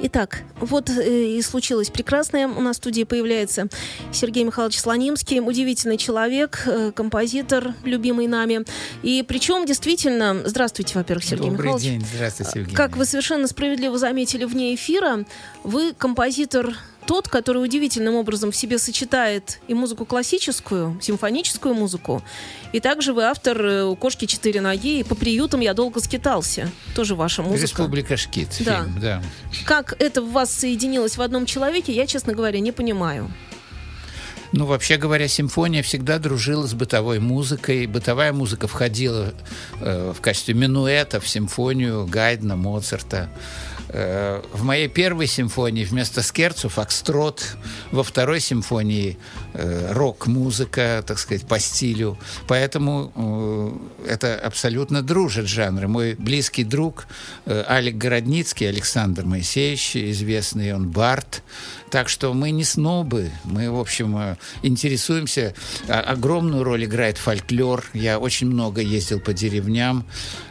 Итак, вот э, и случилось прекрасное. У нас в студии появляется Сергей Михайлович Слонимский, удивительный человек, э, композитор, любимый нами. И причем действительно, здравствуйте, во-первых, Сергей Добрый Михайлович. день, здравствуйте, Евгений. Как вы совершенно справедливо заметили вне эфира, вы композитор тот, который удивительным образом в себе сочетает и музыку классическую, симфоническую музыку, и также вы автор э, «У кошки четыре ноги» и «По приютам я долго скитался». Тоже ваша музыка. Республика Шкит, Да. фильм, да. Как это в вас соединилось в одном человеке, я, честно говоря, не понимаю. Ну, вообще говоря, симфония всегда дружила с бытовой музыкой. Бытовая музыка входила э, в качестве минуэта в симфонию Гайдна, Моцарта. Э, в моей первой симфонии вместо скерцу фокстрот, во второй симфонии э, рок-музыка, так сказать, по стилю. Поэтому э, это абсолютно дружат жанры. Мой близкий друг Алик Городницкий, Александр Моисеевич, известный он Барт. Так что мы не снобы, мы, в общем, э, интересуемся. А- Огромную роль играет фольклор. Я очень много ездил по деревням,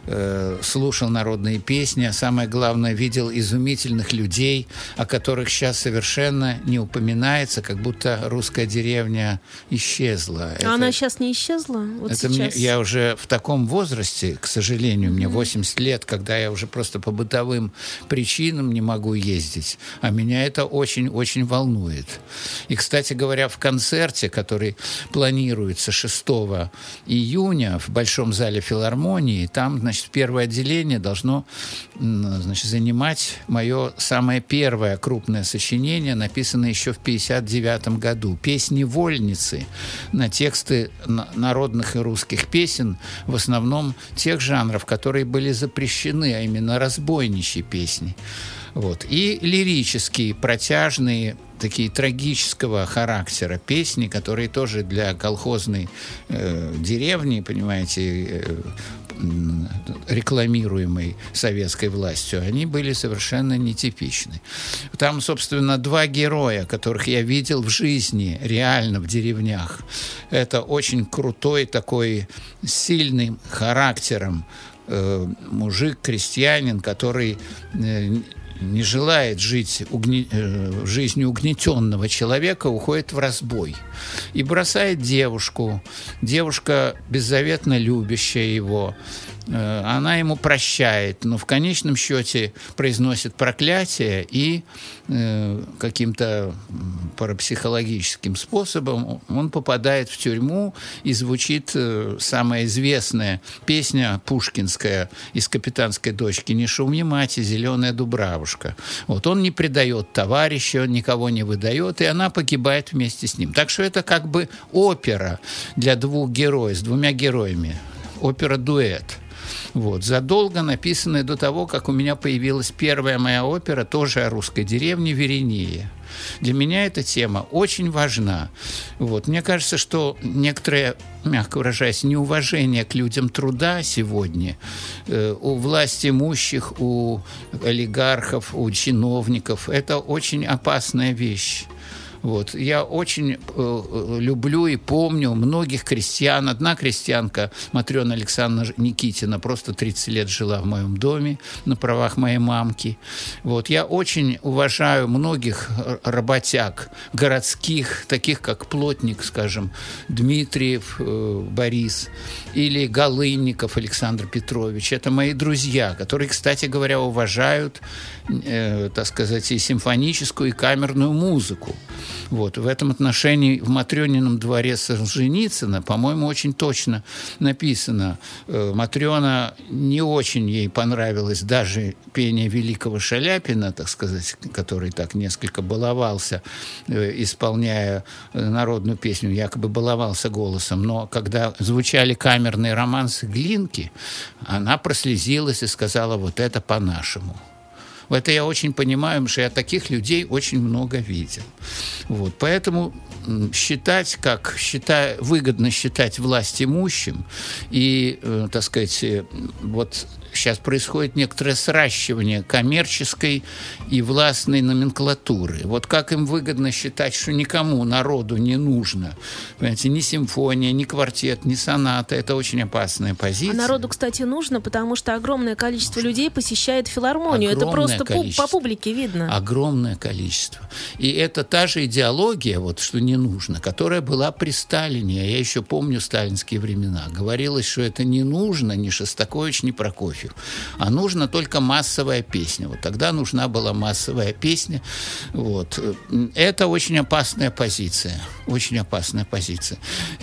э, слушал народные песни, а самое главное, видел изумительных людей, о которых сейчас совершенно не упоминается, как будто русская деревня исчезла. А Это- она сейчас не исчезла? Вот это мне, я уже в таком возрасте, к сожалению, мне 80 лет, когда я уже просто по бытовым причинам не могу ездить. А меня это очень-очень волнует. И, кстати говоря, в концерте, который планируется 6 июня в Большом зале филармонии, там, значит, первое отделение должно значит, занимать мое самое первое крупное сочинение, написанное еще в 59 году. «Песни вольницы» на тексты на- народных и русских песен, в основном тех жанров, которые были запрещены, а именно разбойничьи песни. Вот. И лирические, протяжные, такие трагического характера песни, которые тоже для колхозной э, деревни, понимаете, э, рекламируемой советской властью, они были совершенно нетипичны. Там, собственно, два героя, которых я видел в жизни, реально в деревнях. Это очень крутой такой, сильным характером э, мужик, крестьянин, который э, не желает жить угне- э, жизнью угнетенного человека, уходит в разбой и бросает девушку. Девушка беззаветно любящая его. Э, Она ему прощает, но в конечном счете произносит проклятие и э, каким-то парапсихологическим способом он попадает в тюрьму и звучит э, самая известная песня пушкинская из «Капитанской дочки» «Не шуми, мать, зеленая дубравушка». Вот он не предает товарища, он никого не выдает, и она погибает вместе с ним. Так что это как бы опера для двух героев, с двумя героями. Опера-дуэт. Вот. Задолго написанная до того, как у меня появилась первая моя опера, тоже о русской деревне Веренея. Для меня эта тема очень важна. Вот. Мне кажется, что некоторое, мягко выражаясь, неуважение к людям труда сегодня э, у власть имущих, у олигархов, у чиновников – это очень опасная вещь. Вот. Я очень э, э, люблю и помню многих крестьян. Одна крестьянка, Матрена Александровна Никитина, просто 30 лет жила в моем доме на правах моей мамки. Вот. Я очень уважаю многих работяг городских, таких как Плотник, скажем, Дмитриев э, Борис или Голынников Александр Петрович. Это мои друзья, которые, кстати говоря, уважают, э, так сказать, и симфоническую, и камерную музыку. Вот. В этом отношении в Матрёнином дворе Солженицына, по-моему, очень точно написано. Э, Матрёна не очень ей понравилось даже пение великого Шаляпина, так сказать, который так несколько баловался, э, исполняя э, народную песню, якобы баловался голосом. Но когда звучали камерные романсы Глинки, она прослезилась и сказала, вот это по-нашему. Это я очень понимаю, потому что я таких людей очень много видел. Вот. Поэтому считать, как считая, выгодно считать власть имущим и, э, так сказать, э, вот сейчас происходит некоторое сращивание коммерческой и властной номенклатуры. Вот как им выгодно считать, что никому, народу не нужно, понимаете, ни симфония, ни квартет, ни соната. Это очень опасная позиция. А народу, кстати, нужно, потому что огромное количество людей посещает филармонию. Огромное это просто по публике видно. Огромное количество. И это та же идеология, вот что не нужно, которая была при Сталине. Я еще помню сталинские времена. Говорилось, что это не нужно ни Шостакович, ни Прокофьев. А нужна только массовая песня. Вот тогда нужна была массовая песня. Вот. Это очень опасная позиция. Очень опасная позиция.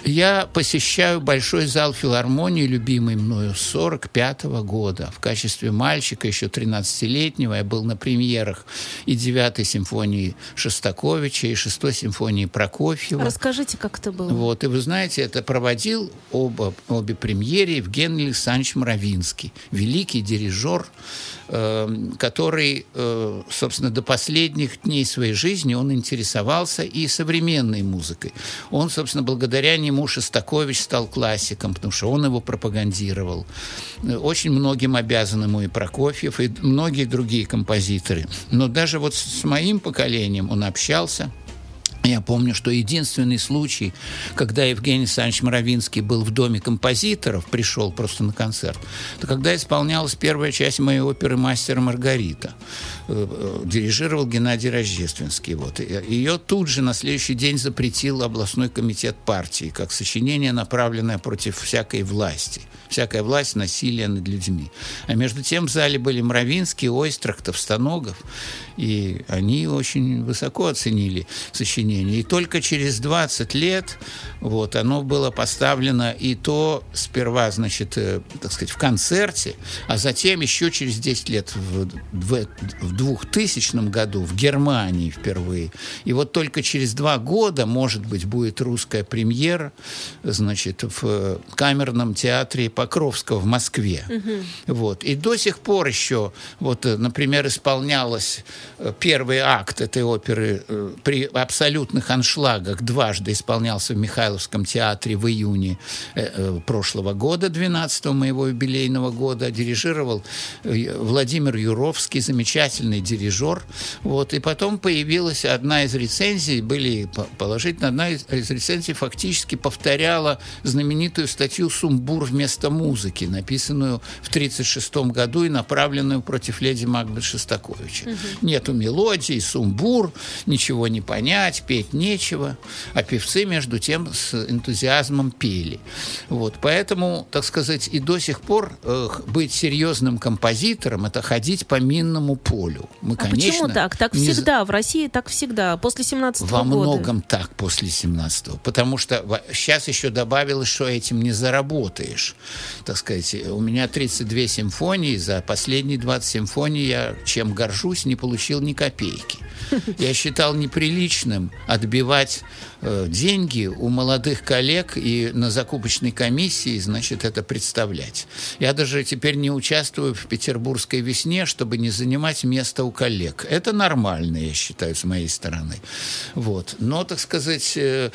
Я посещаю большой зал филармонии, любимый мною, с 45 -го года. В качестве мальчика, еще 13-летнего, я был на премьерах и 9 симфонии Шостаковича, и 6 симфонии Прокофьева. Расскажите, как это было. Вот. И вы знаете, это проводил оба, обе премьеры Евгений Александрович Мравинский, великий дирижер, э, который, э, собственно, до последних дней своей жизни он интересовался и современной музыкой. Он, собственно, благодаря нему Шостакович стал классиком, потому что он его пропагандировал. Очень многим обязан ему и Прокофьев, и многие другие композиторы. Но даже вот с моим поколением он общался – я помню, что единственный случай, когда Евгений Александрович Моровинский был в доме композиторов, пришел просто на концерт, это когда исполнялась первая часть моей оперы «Мастер Маргарита». Э, дирижировал Геннадий Рождественский. Вот. Ее тут же на следующий день запретил областной комитет партии, как сочинение, направленное против всякой власти. Всякая власть, насилие над людьми. А между тем в зале были Мравинский, Ойстрахтов, Станогов, и они очень высоко оценили сочинение сочинение. И только через 20 лет вот, оно было поставлено и то сперва, значит, э, так сказать, в концерте, а затем еще через 10 лет в, в, в 2000 году в Германии впервые. И вот только через два года, может быть, будет русская премьера, значит, в камерном театре Покровского в Москве. Угу. Вот. И до сих пор еще, вот, э, например, исполнялось э, первый акт этой оперы при абсолютных аншлагах дважды исполнялся в Михайловском театре в июне э, э, прошлого года, 12 моего юбилейного года. Дирижировал э, Владимир Юровский, замечательный дирижер. Вот. И потом появилась одна из рецензий, были положительно, одна из рецензий фактически повторяла знаменитую статью «Сумбур вместо музыки», написанную в 1936 году и направленную против леди Макбет Шостаковича. Угу. Нету мелодии, сумбур, ничего не понять, петь нечего, а певцы, между тем, с энтузиазмом пели. Вот, поэтому, так сказать, и до сих пор э, быть серьезным композитором – это ходить по минному полю. Мы, а конечно, почему так? Так не... всегда, в России так всегда, после 17 -го Во года. многом так после 17-го, потому что сейчас еще добавилось, что этим не заработаешь. Так сказать, у меня 32 симфонии, за последние 20 симфоний я чем горжусь, не получил ни копейки. Я считал неприличным отбивать деньги у молодых коллег и на закупочной комиссии, значит, это представлять. Я даже теперь не участвую в петербургской весне, чтобы не занимать место у коллег. Это нормально, я считаю, с моей стороны. Вот. Но, так сказать, э,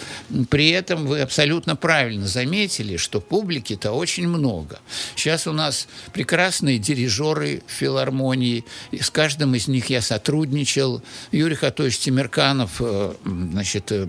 при этом вы абсолютно правильно заметили, что публики-то очень много. Сейчас у нас прекрасные дирижеры филармонии, и с каждым из них я сотрудничал. Юрий Хатович Тимирканов, э, значит, э,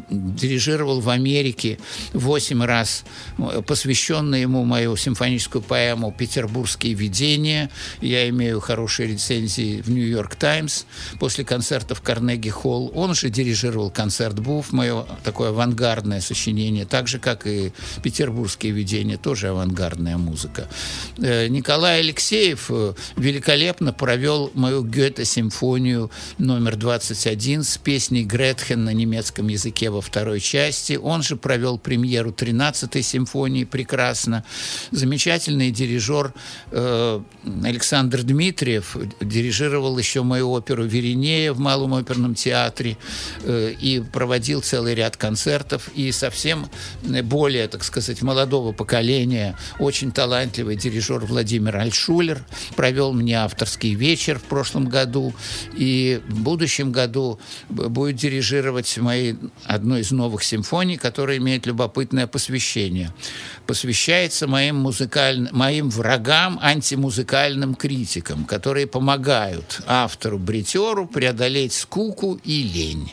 дирижировал в Америке восемь раз, э, посвященную ему мою симфоническую поэму «Петербургские видения». Я имею хорошие рецензии в «Нью-Йорк Таймс» после концерта в Карнеги-Холл. Он же дирижировал концерт «Буф», мое такое авангардное сочинение, так же, как и «Петербургские видения», тоже авангардная музыка. Николай Алексеев великолепно провел мою Гёте-симфонию номер 21 с песней Гретхен на немецком языке во второй части. Он же провел премьеру 13-й симфонии прекрасно. Замечательный дирижер э, Александр Дмитриев дирижировал еще мою оперу «Веринея» в Малом оперном театре э, и проводил целый ряд концертов. И совсем более, так сказать, молодого поколения, очень талантливый дирижер Владимир Альшулер провел мне авторский вечер в прошлом году. И в будущем году будет дирижировать мои, одну из новых симфоний, которая имеет любопытное посвящение. Посвящается моим, музыкальным, моим врагам, антимузыкальным критикам, которые помогают автору-бритеру преодолеть скуку и лень.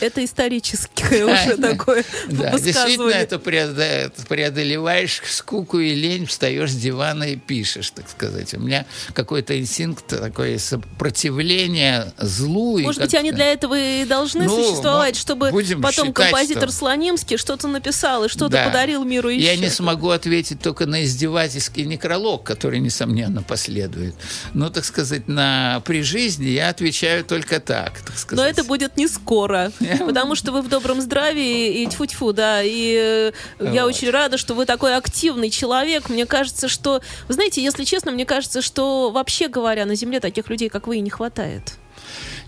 Это историческое уже такое Да, действительно, это преодолеваешь скуку и лень, встаешь с дивана и пишешь, так сказать. У меня какой-то инстинкт, такое сопротивление злу. Может быть, они для этого и должны ну, существовать, чтобы потом композитор. Слонимский что-то написал и что-то да. подарил миру еще. Я не смогу ответить только на издевательский некролог, который, несомненно, последует. Но, так сказать, на при жизни я отвечаю только так, так сказать. Но это будет не скоро. Потому что вы в добром здравии и тьфу-тьфу, да. И э, я очень рада, что вы такой активный человек. Мне кажется, что... Вы знаете, если честно, мне кажется, что вообще говоря, на Земле таких людей, как вы, и не хватает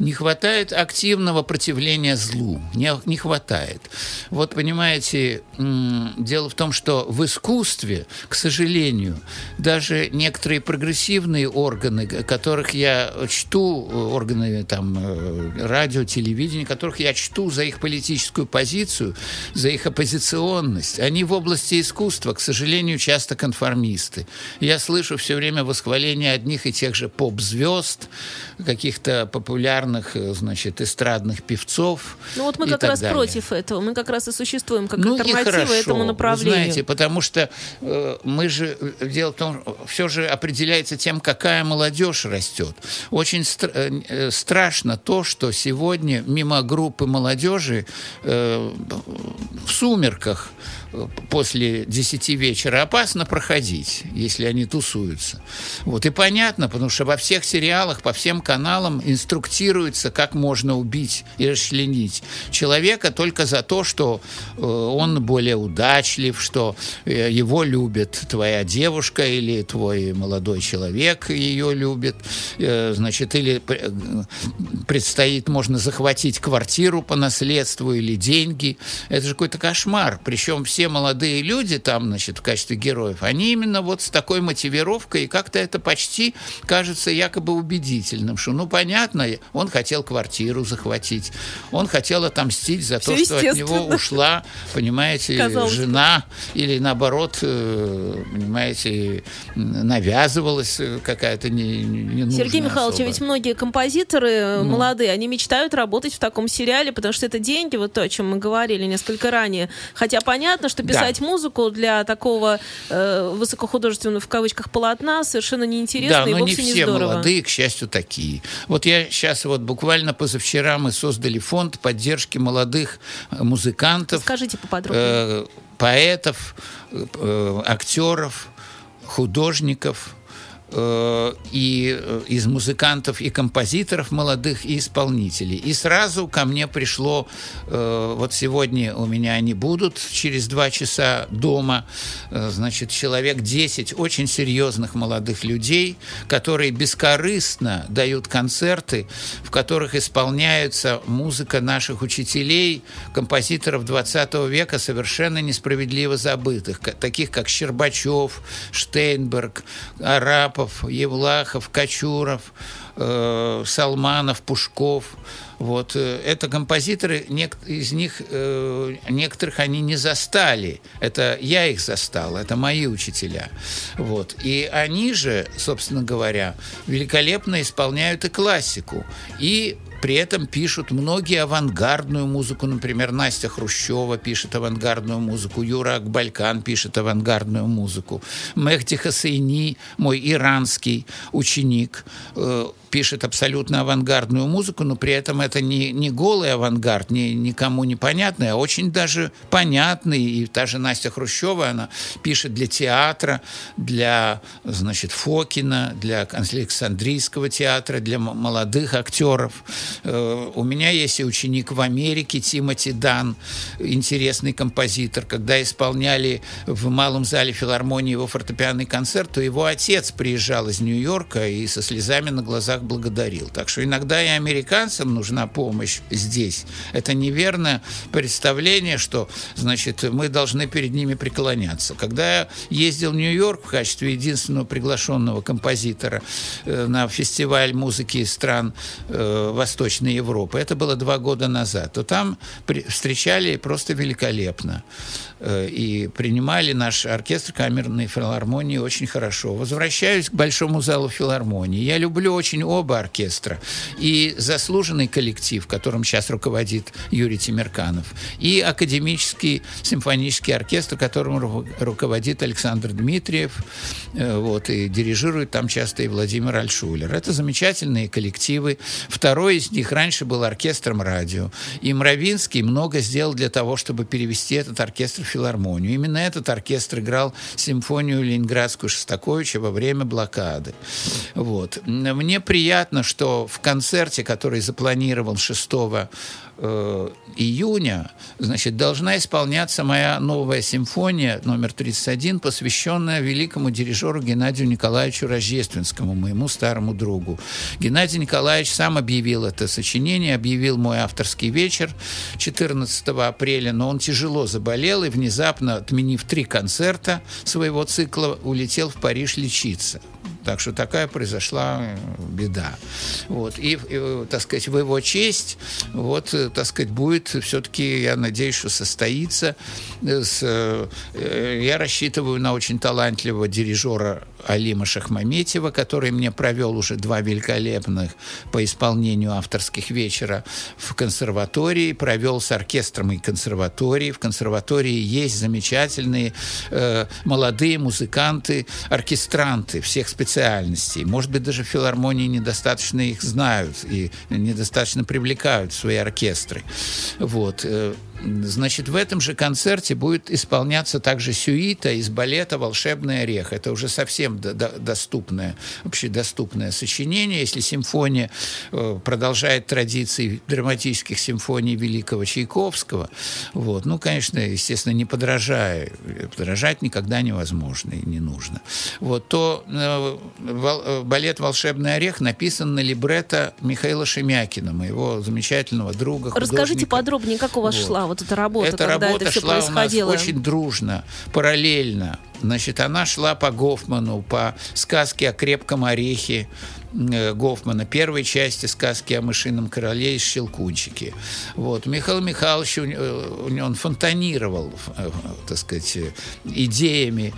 не хватает активного противления злу. Не, не хватает. Вот понимаете, дело в том, что в искусстве, к сожалению, даже некоторые прогрессивные органы, которых я чту, органы там, э, радио, телевидения, которых я чту за их политическую позицию, за их оппозиционность, они в области искусства, к сожалению, часто конформисты. Я слышу все время восхваление одних и тех же поп-звезд, каких-то популярных популярных, э, значит, эстрадных певцов. Ну вот мы как раз далее. против этого. Мы как раз и существуем как ну, альтернатива этому направлению. Вы знаете, потому что э, мы же, э, дело в том, все же определяется тем, какая молодежь растет. Очень стр э, э, страшно то, что сегодня мимо группы молодежи э, в сумерках после 10 вечера опасно проходить, если они тусуются. Вот и понятно, потому что во всех сериалах, по всем каналам инструктируется, как можно убить и расчленить человека только за то, что э, он более удачлив, что э, его любит твоя девушка или твой молодой человек ее любит, э, значит, или предстоит, можно захватить квартиру по наследству или деньги. Это же какой-то кошмар. Причем все все молодые люди там, значит, в качестве героев, они именно вот с такой мотивировкой, и как-то это почти кажется якобы убедительным, что, ну, понятно, он хотел квартиру захватить, он хотел отомстить за то, что от него ушла, понимаете, Казалось жена, или наоборот, э, понимаете, навязывалась какая-то не, не Сергей Михайлович, особо. ведь многие композиторы ну. молодые, они мечтают работать в таком сериале, потому что это деньги, вот то, о чем мы говорили несколько ранее. Хотя понятно, что писать да. музыку для такого э, высокохудожественного в кавычках полотна совершенно неинтересно да, и вовсе не все не здорово. молодые, к счастью, такие. Вот я сейчас вот буквально позавчера мы создали фонд поддержки молодых э, музыкантов. Скажите поподробнее. Э, поэтов, э, актеров, художников Э, и э, из музыкантов и композиторов молодых и исполнителей. И сразу ко мне пришло, э, вот сегодня у меня они будут через два часа дома, значит, человек 10 очень серьезных молодых людей, которые бескорыстно дают концерты, в которых исполняется музыка наших учителей, композиторов 20 века, совершенно несправедливо забытых, таких как Щербачев, Штейнберг, Арапов, Евлахов, Кочуров, э, Салманов, Пушков. Вот. Э, это композиторы, из них э, некоторых они не застали. Это я их застал, это мои учителя. Вот. И они же, собственно говоря, великолепно исполняют и классику. И при этом пишут многие авангардную музыку. Например, Настя Хрущева пишет авангардную музыку, Юра Акбалькан пишет авангардную музыку. Мехди Хасейни, мой иранский ученик, э, пишет абсолютно авангардную музыку, но при этом это не, не голый авангард, не, никому непонятный, а очень даже понятный. И та же Настя Хрущева, она пишет для театра, для, значит, Фокина, для Александрийского театра, для молодых актеров. Э, у меня есть и ученик в Америке, Тимоти Дан, интересный композитор. Когда исполняли в Малом зале филармонии его фортепианный концерт, то его отец приезжал из Нью-Йорка и со слезами на глазах благодарил. Так что иногда и американцам нужна помощь здесь. Это неверное представление, что, значит, мы должны перед ними преклоняться. Когда я ездил в Нью-Йорк в качестве единственного приглашенного композитора э, на фестиваль музыки стран э, Восточной Европы, это было два года назад, то там встречали просто великолепно. Э, и принимали наш оркестр камерной филармонии очень хорошо. Возвращаюсь к Большому залу филармонии. Я люблю очень оба оркестра. И заслуженный коллектив, которым сейчас руководит Юрий Тимирканов, и академический симфонический оркестр, которым руководит Александр Дмитриев, э, вот, и дирижирует там часто и Владимир Альшулер. Это замечательные коллективы. Второй из них раньше был оркестром радио. И Мравинский много сделал для того, чтобы перевести этот оркестр филармонию. Именно этот оркестр играл симфонию ленинградскую Шостаковича во время блокады. Вот. Мне приятно, что в концерте, который запланировал 6 Э, июня, значит, должна исполняться моя новая симфония номер 31, посвященная великому дирижеру Геннадию Николаевичу Рождественскому, моему старому другу. Геннадий Николаевич сам объявил это сочинение, объявил мой авторский вечер 14 апреля, но он тяжело заболел и внезапно, отменив три концерта своего цикла, улетел в Париж лечиться. Так что такая произошла э, беда. Вот. И, и, так сказать, в его честь, вот, э, так сказать, будет все-таки, я надеюсь, что состоится. Э, с, я рассчитываю на очень талантливого дирижера Алима Шахмаметьева, который мне провел уже два великолепных по исполнению авторских вечера в консерватории, провел с оркестром и консерватории. В консерватории есть замечательные э, молодые музыканты, оркестранты всех специальностей. Может быть, даже филармонии недостаточно их знают и недостаточно привлекают в свои оркестры. Вот. Э, Значит, в этом же концерте будет исполняться также сюита из балета «Волшебный орех». Это уже совсем доступное, общедоступное сочинение. Если симфония э, продолжает традиции драматических симфоний великого Чайковского, вот, ну, конечно, естественно, не подражая, подражать никогда невозможно и не нужно, вот, то э, э, балет «Волшебный орех» написан на либретто Михаила Шемякина, моего замечательного друга, Расскажите подробнее, как у вас вот. шла вот эта работа, эта когда работа это все шла происходило? у нас очень дружно, параллельно. Значит, она шла по Гофману, по сказке о крепком орехе, Гофмана, первой части сказки о мышином короле из Щелкунчики. Вот. Михаил Михайлович, э, он фонтанировал, э, так сказать, идеями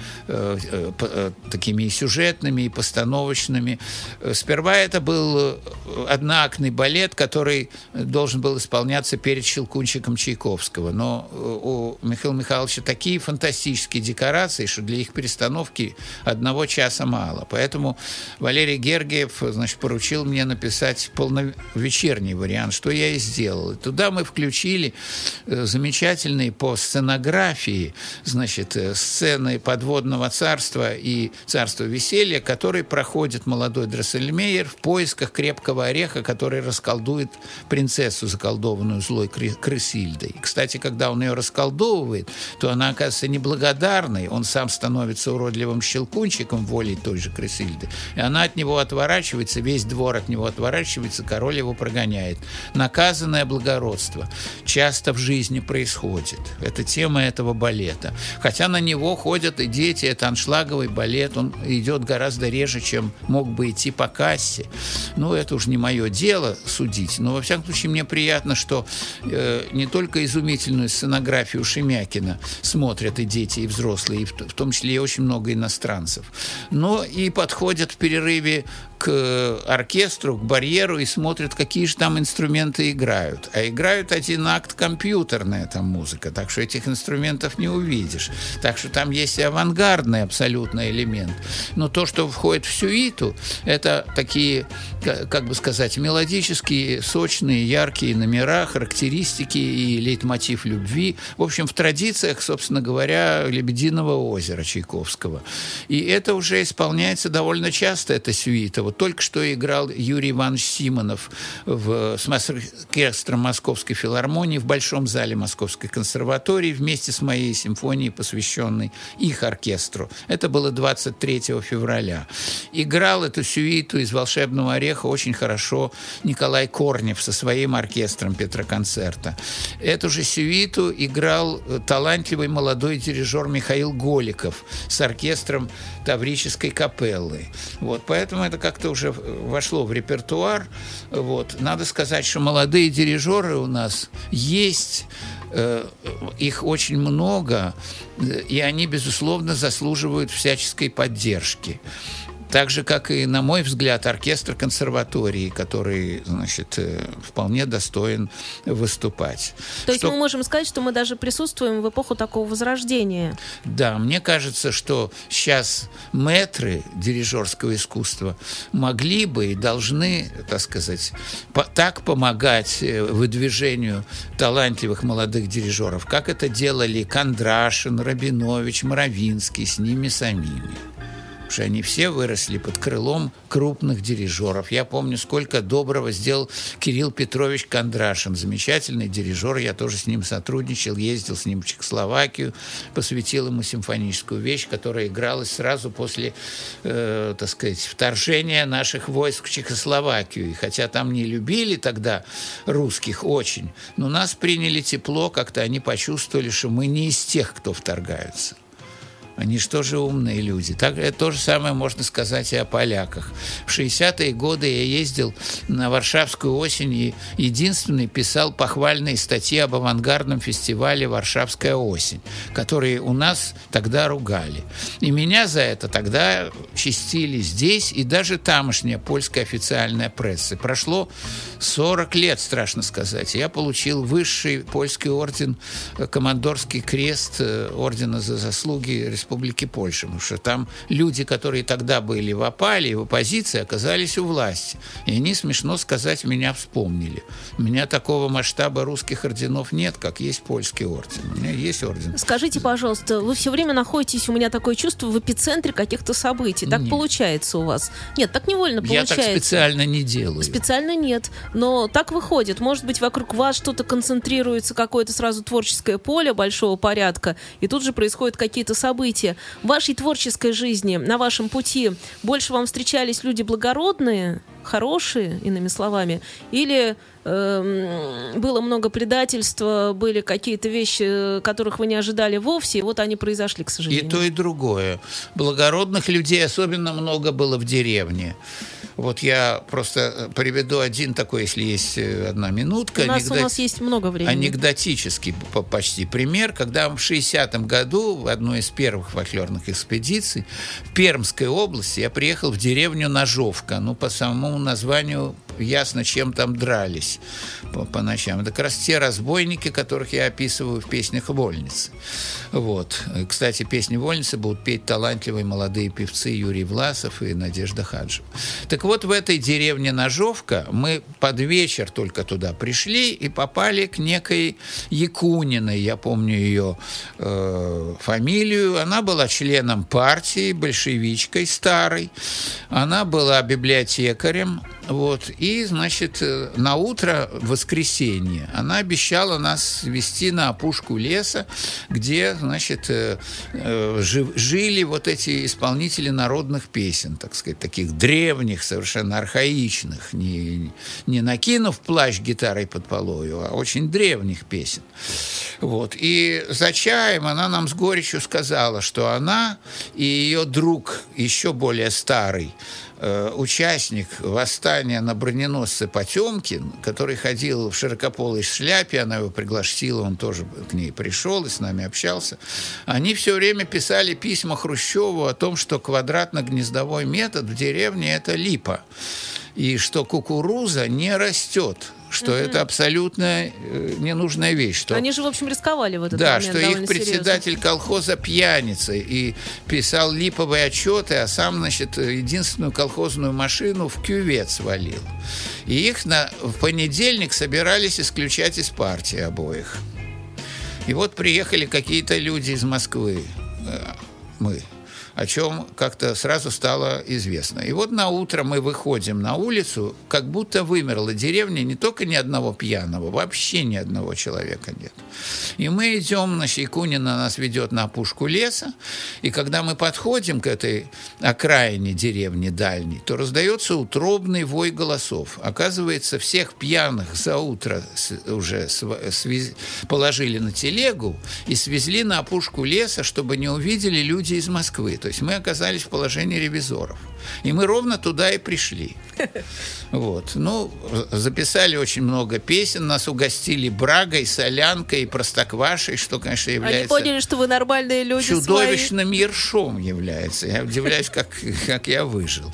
такими сюжетными и постановочными. Сперва это был одноактный балет, который должен был исполняться перед Щелкунчиком Чайковского. Но у Михаила Михайловича такие фантастические декорации, что для их перестановки одного часа мало. Поэтому Валерий Гергиев значит, поручил мне написать полновечерний вариант, что я и сделал. И туда мы включили э, замечательные по сценографии, значит, э, сцены подводного царства и царства веселья, которые проходит молодой Дроссельмейер в поисках крепкого ореха, который расколдует принцессу, заколдованную злой Крысильдой. Кстати, когда он ее расколдовывает, то она оказывается неблагодарной, он сам становится уродливым щелкунчиком волей той же Крысильды, и она от него отворачивается отворачивается, весь двор от него отворачивается, король его прогоняет. Наказанное благородство часто в жизни происходит. Это тема этого балета. Хотя на него ходят и дети, это аншлаговый балет, он идет гораздо реже, чем мог бы идти по кассе. Ну, это уж не мое дело судить, но, во всяком случае, мне приятно, что э, не только изумительную сценографию Шемякина смотрят и дети, и взрослые, и в, в том числе и очень много иностранцев, но и подходят в перерыве к оркестру, к барьеру и смотрят, какие же там инструменты играют. А играют один акт компьютерная там музыка, так что этих инструментов не увидишь. Так что там есть и авангардный абсолютно элемент. Но то, что входит в сюиту, это такие как бы сказать, мелодические, сочные, яркие номера, характеристики и лейтмотив любви. В общем, в традициях, собственно говоря, «Лебединого озера» Чайковского. И это уже исполняется довольно часто, эта сюита. Вот только что играл Юрий Иванович Симонов в, с оркестром Московской филармонии в Большом зале Московской консерватории вместе с моей симфонией, посвященной их оркестру. Это было 23 февраля. Играл эту сюиту из «Волшебного ореха» очень хорошо Николай Корнев со своим оркестром Петроконцерта. Эту же сюиту играл талантливый молодой дирижер Михаил Голиков с оркестром Таврической капеллы. Вот, поэтому это как-то уже вошло в репертуар. Вот. Надо сказать, что молодые дирижеры у нас есть, э, их очень много, и они, безусловно, заслуживают всяческой поддержки. Так же, как и, на мой взгляд, оркестр консерватории, который, значит, э, вполне достоин выступать. То есть мы можем сказать, что мы даже присутствуем в эпоху такого возрождения. Да, мне кажется, что сейчас метры дирижерского искусства могли бы и должны, так сказать, по так помогать э, выдвижению талантливых молодых дирижеров, как это делали Кондрашин, Рабинович, Моровинский с ними самими что они все выросли под крылом крупных дирижеров. Я помню, сколько доброго сделал Кирилл Петрович Кондрашин, замечательный дирижер. Я тоже с ним сотрудничал, ездил с ним в Чехословакию, посвятил ему симфоническую вещь, которая игралась сразу после, э, так сказать, вторжения наших войск в Чехословакию. И хотя там не любили тогда русских очень, но нас приняли тепло, как-то они почувствовали, что мы не из тех, кто вторгаются. Они же тоже умные люди. Так, это то же самое можно сказать и о поляках. В 60-е годы я ездил на Варшавскую осень и единственный писал похвальные статьи об авангардном фестивале «Варшавская осень», которые у нас тогда ругали. И меня за это тогда чистили здесь и даже тамошняя польская официальная пресса. Прошло 40 лет, страшно сказать. Я получил высший польский орден, командорский крест э, ордена за заслуги Республики Польша, потому что там люди, которые тогда были в опале, в оппозиции, оказались у власти. И они, смешно сказать, меня вспомнили. У меня такого масштаба русских орденов нет, как есть польский орден. У меня есть орден. Скажите, пожалуйста, вы все время находитесь, у меня такое чувство, в эпицентре каких-то событий. Так нет. получается у вас? Нет, так невольно получается. Я так специально не делаю. Специально нет. Но так выходит. Может быть, вокруг вас что-то концентрируется, какое-то сразу творческое поле большого порядка, и тут же происходят какие-то события события в вашей творческой жизни, на вашем пути, больше вам встречались люди благородные, хорошие, иными словами, или э, было много предательства, были какие-то вещи, которых вы не ожидали вовсе, и вот они произошли, к сожалению. И то, и другое. Благородных людей особенно много было в деревне. Вот я просто э, приведу один такой, если есть э, одна минутка. У нас, анекдот... у нас есть много времени. Анекдотический почти пример, когда в 60-м году в одной из первых фольклорных экспедиций в Пермской области я приехал в деревню Ножовка. Ну, по самому названию ясно, чем там дрались по, по ночам. Это как раз те разбойники, которых я описываю в песнях «Вольницы». Вот. Кстати, песни «Вольницы» будут петь талантливые молодые певцы Юрий Власов и Надежда Хаджи. Так вот, в этой деревне Ножовка мы под вечер только туда пришли и попали к некой Якуниной, я помню ее э, фамилию. Она была членом партии, большевичкой старой. Она была библиотекарем, вот. И, значит, э, на утро воскресенье она обещала нас вести на опушку леса, где, значит, э, э, жили вот эти исполнители народных песен, так сказать, таких древних, совершенно архаичных, не, не накинув плащ гитарой под полою, а очень древних песен. Вот. И за чаем она нам с горечью сказала, что она и ее друг, еще более старый, участник восстания на броненосце Потемкин, который ходил в широкополой шляпе, она его пригласила, он тоже к ней пришел и с нами общался, они все время писали письма Хрущеву о том, что квадратно-гнездовой метод в деревне – это липа, и что кукуруза не растет что это абсолютно э, ненужная вещь. Что Они же, в общем, рисковали в этот да, момент что их председатель колхоза пьяница и писал липовые отчеты, а сам, значит, единственную колхозную машину в кювет свалил. И их на, в понедельник собирались исключать из партии обоих. И вот приехали какие-то люди из Москвы, э, мы, о чем как-то сразу стало известно. И вот на утро мы выходим на улицу, как будто вымерла деревня, не только ни одного пьяного, вообще ни одного человека нет. И мы идем, на Якунина нас ведет на опушку леса, и когда мы подходим к этой окраине деревни дальней, то раздается утробный вой голосов. Оказывается, всех пьяных за утро уже свез... положили на телегу и свезли на опушку леса, чтобы не увидели люди из Москвы. То есть мы оказались в положении ревизоров. И мы ровно туда и пришли. Вот. Ну, записали очень много песен, нас угостили брагой, солянкой, простоквашей, что, конечно, является... Они поняли, что вы нормальные люди Чудовищным свои. ершом является. Я удивляюсь, как, как я выжил.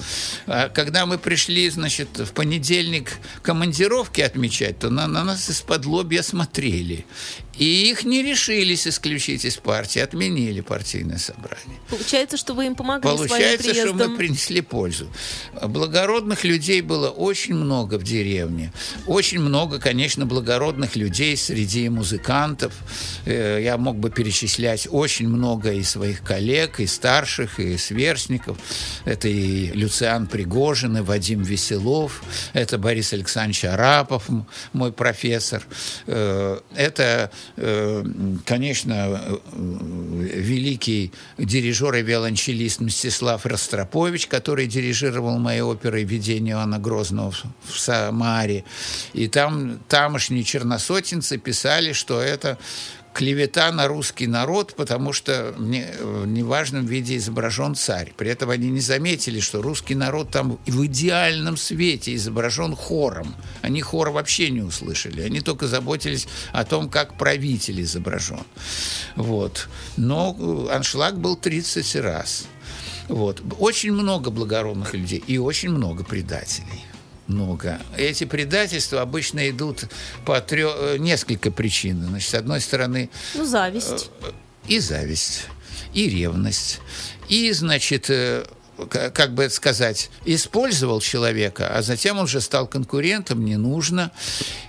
А когда мы пришли, значит, в понедельник командировки отмечать, то на, на нас из-под лобья смотрели. И их не решились исключить из партии, отменили партийное собрание. Получается, что вы им помогли Получается, что мы принесли пользу. Благородных людей было очень много в деревне. Очень много, конечно, благородных людей среди музыкантов. Э, я мог бы перечислять очень много и своих коллег, и старших, и сверстников. Это и Люциан Пригожин, и Вадим Веселов, это Борис Александрович Арапов, мой профессор. Э, это конечно, э, великий дирижер и виолончелист Мстислав Ростропович, который дирижировал моей оперой «Видение Иоанна Грозного» в Самаре. И там тамошние черносотенцы писали, что это клевета на русский народ, потому что в неважном виде изображен царь. При этом они не заметили, что русский народ там в идеальном свете изображен хором. Они хор вообще не услышали. Они только заботились о том, как правитель изображен. Вот. Но э, аншлаг был 30 раз. Вот. Очень много благородных людей и очень много предателей много. Эти предательства обычно идут по трё... Э, несколько причин. Значит, с одной стороны... Ну, зависть. Э, и зависть, и ревность, и, значит, э, как бы это сказать, использовал человека, а затем он уже стал конкурентом, не нужно.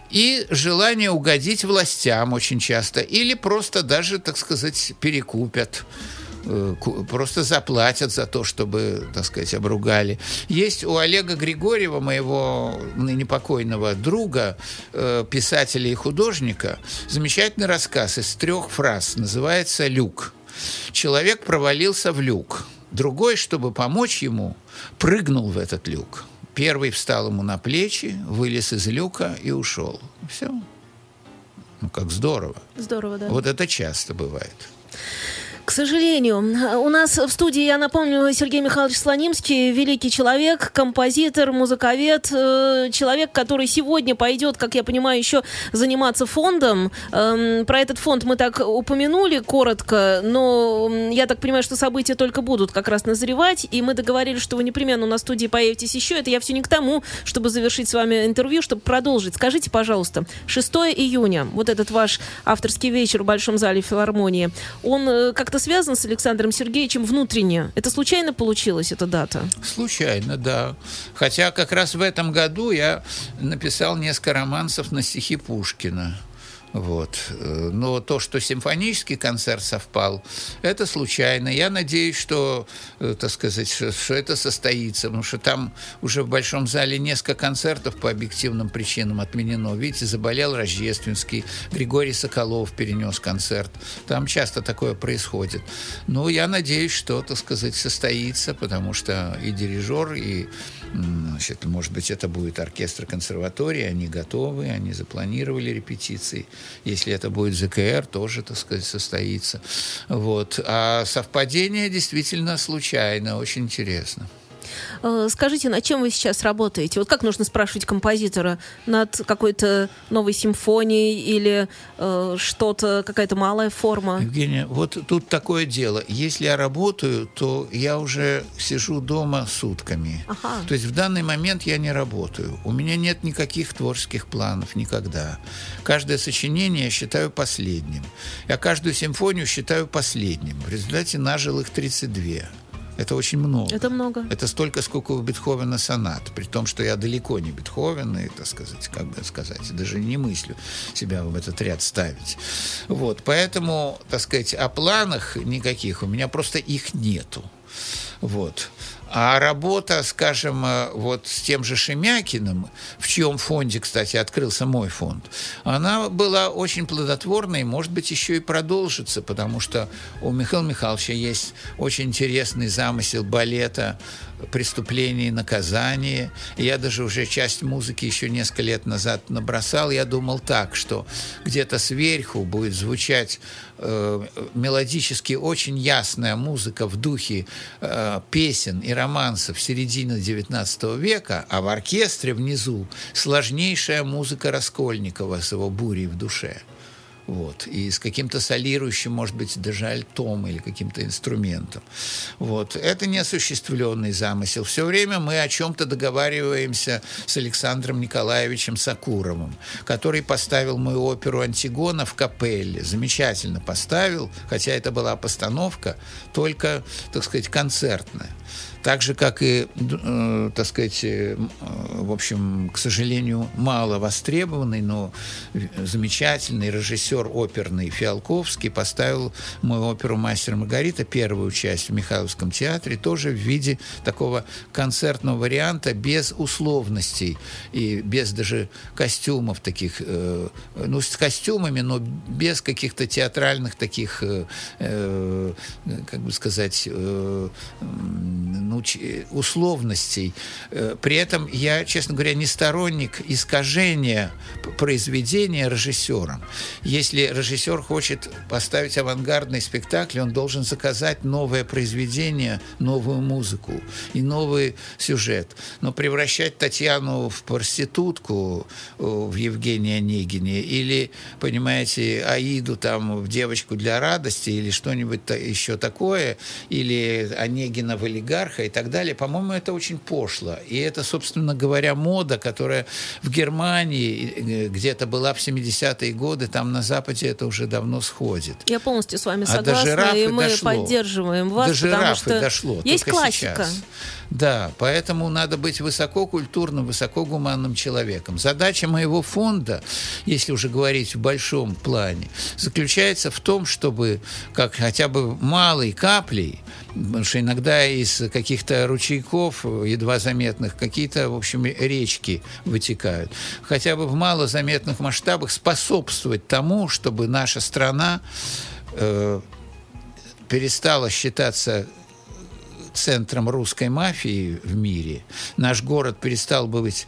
И желание угодить властям очень часто, или просто даже, так сказать, перекупят. Э, просто заплатят за то, чтобы, так сказать, обругали. Есть у Олега Григорьева, моего ныне покойного друга, э, писателя и художника, замечательный рассказ из трех фраз. Называется «Люк». Человек провалился в люк. Другой, чтобы помочь ему, прыгнул в этот люк. Первый встал ему на плечи, вылез из люка и ушел. Все. Ну, как здорово. Здорово, да. Вот это часто бывает. К сожалению, у нас в студии, я напомню, Сергей Михайлович Слонимский, великий человек, композитор, музыковед, э, человек, который сегодня пойдет, как я понимаю, еще заниматься фондом. Эм, про этот фонд мы так упомянули коротко, но я так понимаю, что события только будут как раз назревать, и мы договорились, что вы непременно на студии появитесь еще. Это я все не к тому, чтобы завершить с вами интервью, чтобы продолжить. Скажите, пожалуйста, 6 июня, вот этот ваш авторский вечер в Большом зале филармонии, он э, как-то связан с Александром Сергеевичем внутренне? Это случайно получилась эта дата? Случайно, да. Хотя как раз в этом году я написал несколько романсов на стихи Пушкина. Вот. Но то, что симфонический концерт совпал, это случайно. Я надеюсь, что, э, так сказать, что это состоится, потому что там уже в Большом зале несколько концертов по объективным причинам отменено. Видите, заболел Рождественский, Григорий Соколов перенес концерт. Там часто такое происходит. Но я надеюсь, что, так сказать, состоится, потому что и дирижер, и Значит, может быть, это будет оркестр консерватории, они готовы, они запланировали репетиции. Если это будет ЗКР, тоже, так сказать, состоится. Вот. А совпадение действительно случайно, очень интересно. Э, скажите, над чем вы сейчас работаете? Вот как нужно спрашивать композитора? Над какой-то новой симфонией или э, что-то, какая-то малая форма? Евгения, вот тут такое дело. Если я работаю, то я уже сижу дома сутками. Ага. То есть в данный момент я не работаю. У меня нет никаких творческих планов никогда. Каждое сочинение я считаю последним. Я каждую симфонию считаю последним. В результате нажил их 32. Это очень много. Это много. Это столько, сколько у Бетховена сонат. При том, что я далеко не Бетховен, и, так сказать, как бы сказать, даже не мыслю себя в этот ряд ставить. Вот, поэтому, так сказать, о планах никаких у меня просто их нету. Вот. А работа, скажем, э, вот с тем же Шемякиным, в чьем фонде, кстати, открылся мой фонд, она была очень плодотворной, может быть, еще и продолжится, потому что у Михаила Михайловича есть очень интересный замысел балета преступление и. Я даже уже часть музыки еще несколько лет назад набросал. Я думал так, что где-то сверху будет звучать э, мелодически очень ясная музыка в духе э, песен и романсов середины XIX века, а в оркестре внизу сложнейшая музыка Раскольникова с его бурей в душе вот, и с каким-то солирующим, может быть, даже альтом или каким-то инструментом. Вот. Это неосуществленный замысел. Все время мы о чем-то договариваемся с Александром Николаевичем Сакуровым, который поставил мою оперу «Антигона» в капелле. Замечательно поставил, хотя это была постановка, только, так сказать, концертная так же, как и, э, так сказать, э, в общем, к сожалению, мало востребованный, но замечательный режиссер оперный Фиалковский поставил мою оперу «Мастер Маргарита», первую часть в Михайловском театре, тоже в виде такого концертного варианта без условностей и без даже костюмов таких, э, ну, с костюмами, но без каких-то театральных таких, э, э, как бы сказать, э, ну, условностей. Э, при этом я, честно говоря, не сторонник искажения произведения режиссером. Если режиссер хочет поставить авангардный спектакль, он должен заказать новое произведение, новую музыку и новый сюжет. Но превращать Татьяну в проститутку э, в Евгении Онегине или, понимаете, Аиду там в девочку для радости или что-нибудь еще такое, или Онегина в олигарха, и так далее, по-моему, это очень пошло. И это, собственно говоря, мода, которая в Германии э, где-то была в 70-е годы, там на Западе это уже давно сходит. Я полностью с вами согласна, а и мы дошло. поддерживаем вас, до потому что дошло, есть классика. Сейчас. Да, поэтому надо быть высококультурным, высокогуманным человеком. Задача моего фонда, если уже говорить в большом плане, заключается в том, чтобы как хотя бы малой каплей, потому что иногда из каких-то ручейков едва заметных какие-то, в общем, речки вытекают, хотя бы в малозаметных масштабах способствовать тому, чтобы наша страна э, перестала считаться центром русской мафии в мире, наш город перестал бы быть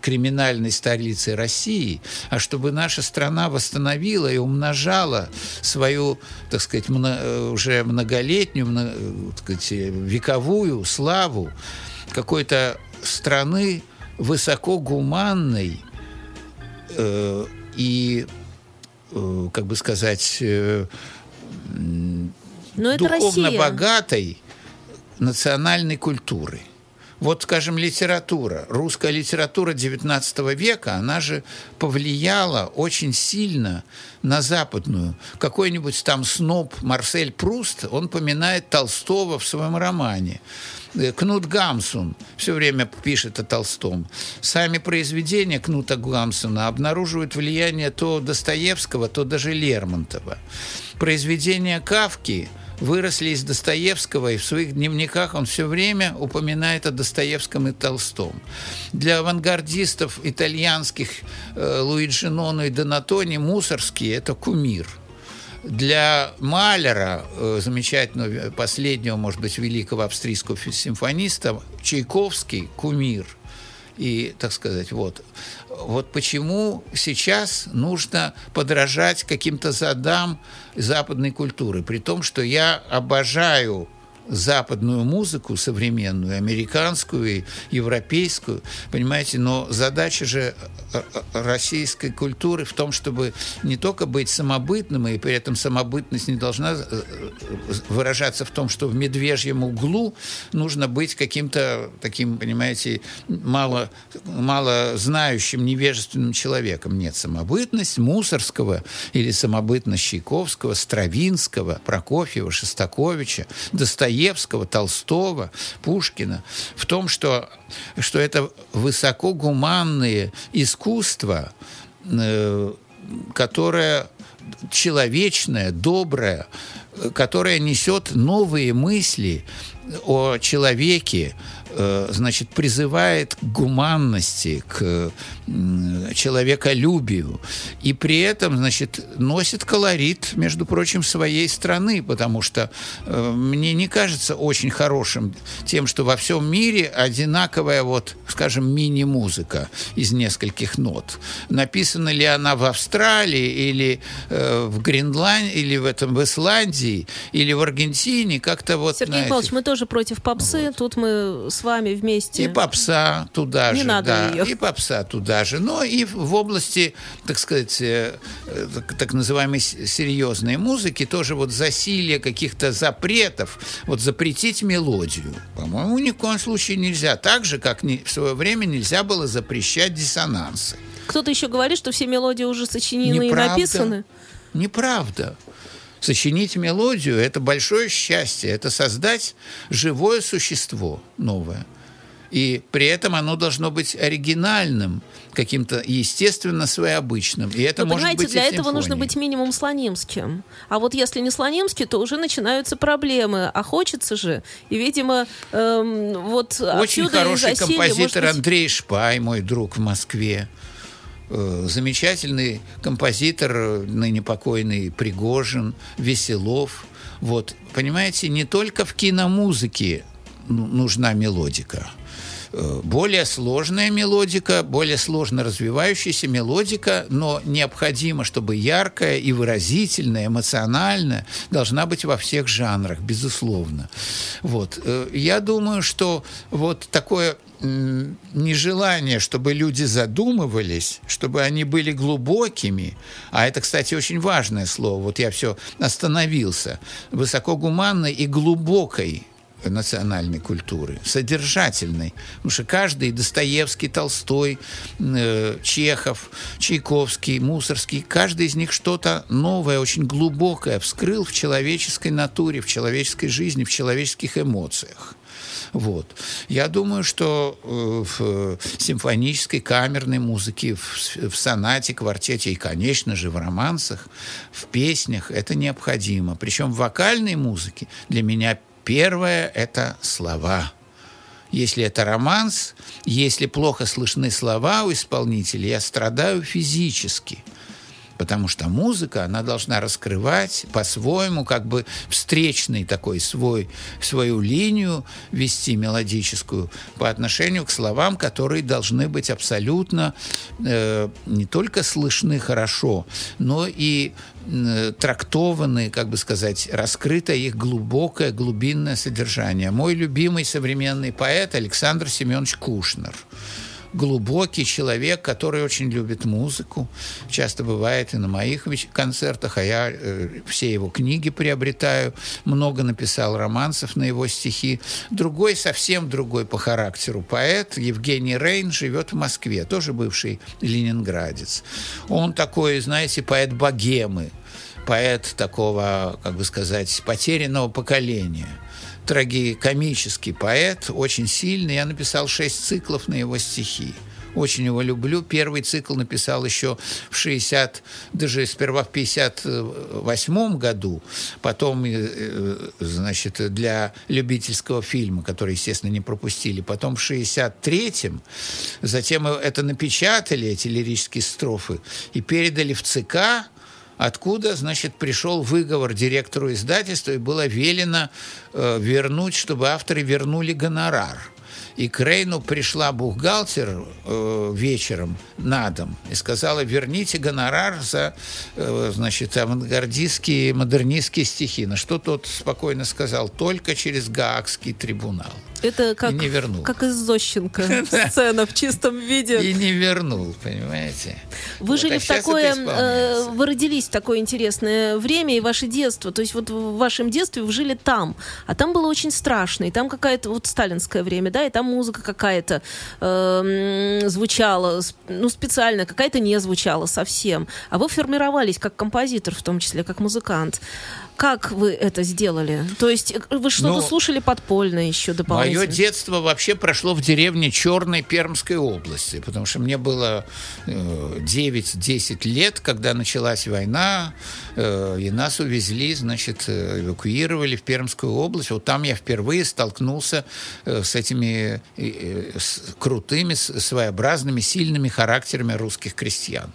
криминальной столицей России, а чтобы наша страна восстановила и умножала свою, так сказать, э, уже многолетнюю, э, так сказать, вековую славу какой-то страны высокогуманной э, и, э, как бы сказать, э, Но духовно богатой, национальной культуры. Вот, скажем, литература, русская литература XIX века, она же повлияла очень сильно на западную. Какой-нибудь там сноб Марсель Пруст, он поминает Толстого в своем романе. Э, Кнут Гамсун все время пишет о Толстом. Сами произведения Кнута Гамсуна обнаруживают влияние то Достоевского, то даже Лермонтова. Произведения Кавки – выросли из Достоевского, и в своих дневниках он все время упоминает о Достоевском и Толстом. Для авангардистов итальянских э, Луиджи Нону и Донатони Мусорский – это кумир – для Малера, э, замечательного последнего, может быть, великого австрийского симфониста, Чайковский – кумир – и, так сказать, вот. Вот почему сейчас нужно подражать каким-то задам западной культуры, при том, что я обожаю западную музыку современную, американскую и европейскую, понимаете, но задача же э, э, российской культуры в том, чтобы не только быть самобытным, и при этом самобытность не должна э, выражаться в том, что в медвежьем углу нужно быть каким-то таким, понимаете, мало, мало знающим, невежественным человеком. Нет, самобытность Мусорского или самобытность Чайковского, Стравинского, Прокофьева, Шостаковича, Достоевского, Толстого, Пушкина в том, что, что это высокогуманные искусства, э, которое человечное, доброе, которое несет новые мысли о человеке, значит, призывает к гуманности, к человеколюбию, и при этом, значит, носит колорит, между прочим, своей страны, потому что э, мне не кажется очень хорошим тем, что во всем мире одинаковая вот, скажем, мини-музыка из нескольких нот. Написана ли она в Австралии или э, в Гренландии, или в этом в Исландии, или в Аргентине, как-то вот... Сергей Павлович, мы тоже против попсы, вот. тут мы с вами вместе. И попса туда Не же, надо да, ее. и попса туда же. Но и в области, так сказать, э, э, так называемой серьезной музыки тоже вот засилие каких-то запретов, вот запретить мелодию, по-моему, ни в коем случае нельзя. Так же, как в свое время нельзя было запрещать диссонансы. Кто-то еще говорит, что все мелодии уже сочинены Неправда. и написаны. Неправда. Сочинить мелодию – это большое счастье, это создать живое существо новое. И при этом оно должно быть оригинальным, каким-то естественно своеобычным. И это Но, может понимаете, быть для этого нужно быть минимум слонимским. А вот если не слонимский, то уже начинаются проблемы. А хочется же. И, видимо, эм, вот Очень хороший композитор быть... Андрей Шпай, мой друг в Москве. Э, замечательный композитор, ныне покойный Пригожин, Веселов. Вот, понимаете, не только в киномузыке нужна мелодика. Э, более сложная мелодика, более сложно развивающаяся мелодика, но необходимо, чтобы яркая и выразительная, эмоциональная должна быть во всех жанрах, безусловно. Вот. Э, я думаю, что вот такое нежелание, чтобы люди задумывались, чтобы они были глубокими, а это, кстати, очень важное слово, вот я все остановился, высокогуманной и глубокой национальной культуры, содержательной. Потому что каждый, Достоевский, Толстой, э, Чехов, Чайковский, Мусорский, каждый из них что-то новое, очень глубокое вскрыл в человеческой натуре, в человеческой жизни, в человеческих эмоциях. Вот. Я думаю, что э, в симфонической камерной музыке, в, в сонате, квартете и, конечно же, в романсах, в песнях это необходимо. Причем в вокальной музыке для меня первое – это слова. Если это романс, если плохо слышны слова у исполнителя, я страдаю физически – потому что музыка, она должна раскрывать по-своему, как бы встречный такой свой, свою линию вести мелодическую по отношению к словам, которые должны быть абсолютно э, не только слышны хорошо, но и трактованы, как бы сказать, раскрыто их глубокое, глубинное содержание. Мой любимый современный поэт Александр Семенович Кушнер – глубокий человек, который очень любит музыку. Часто бывает и на моих концертах, а я э, все его книги приобретаю. Много написал романсов на его стихи. Другой, совсем другой по характеру поэт, Евгений Рейн, живет в Москве, тоже бывший ленинградец. Он такой, знаете, поэт богемы, поэт такого, как бы сказать, потерянного поколения – трагикомический поэт, очень сильный. Я написал шесть циклов на его стихи. Очень его люблю. Первый цикл написал еще в 60, даже сперва в 58 году, потом, э, э, значит, для любительского фильма, который, естественно, не пропустили, потом в 63-м, затем это напечатали, эти лирические строфы, и передали в ЦК, откуда, значит, пришел выговор директору издательства, и было велено э, вернуть, чтобы авторы вернули гонорар. И к Рейну пришла бухгалтер э, вечером на дом и сказала, верните гонорар за, э, значит, авангардистские, модернистские стихи. На что тот спокойно сказал, только через Гаагский трибунал. Это как, и не вернул. как из Зощенко сцена в чистом виде. И не вернул, понимаете? Вы жили а в такое, э, вы родились в такое интересное время и ваше детство. То есть вот в вашем детстве вы жили там, а там было очень страшно. И там какая-то вот сталинское время, да, и там музыка какая-то э, м, звучала, ну специально, какая-то не звучала совсем. А вы формировались как композитор, в том числе как музыкант. Как вы это сделали? То есть э, вы что-то Ну, слушали подпольно еще дополнительно? Мое детство вообще прошло в деревне Черной Пермской области, потому что мне было э, 9-10 лет, когда началась война, э, и нас увезли, значит, э, эвакуировали в Пермскую область. Вот там я впервые столкнулся э, с этими э, э, с крутыми, своеобразными, сильными характерами русских крестьян.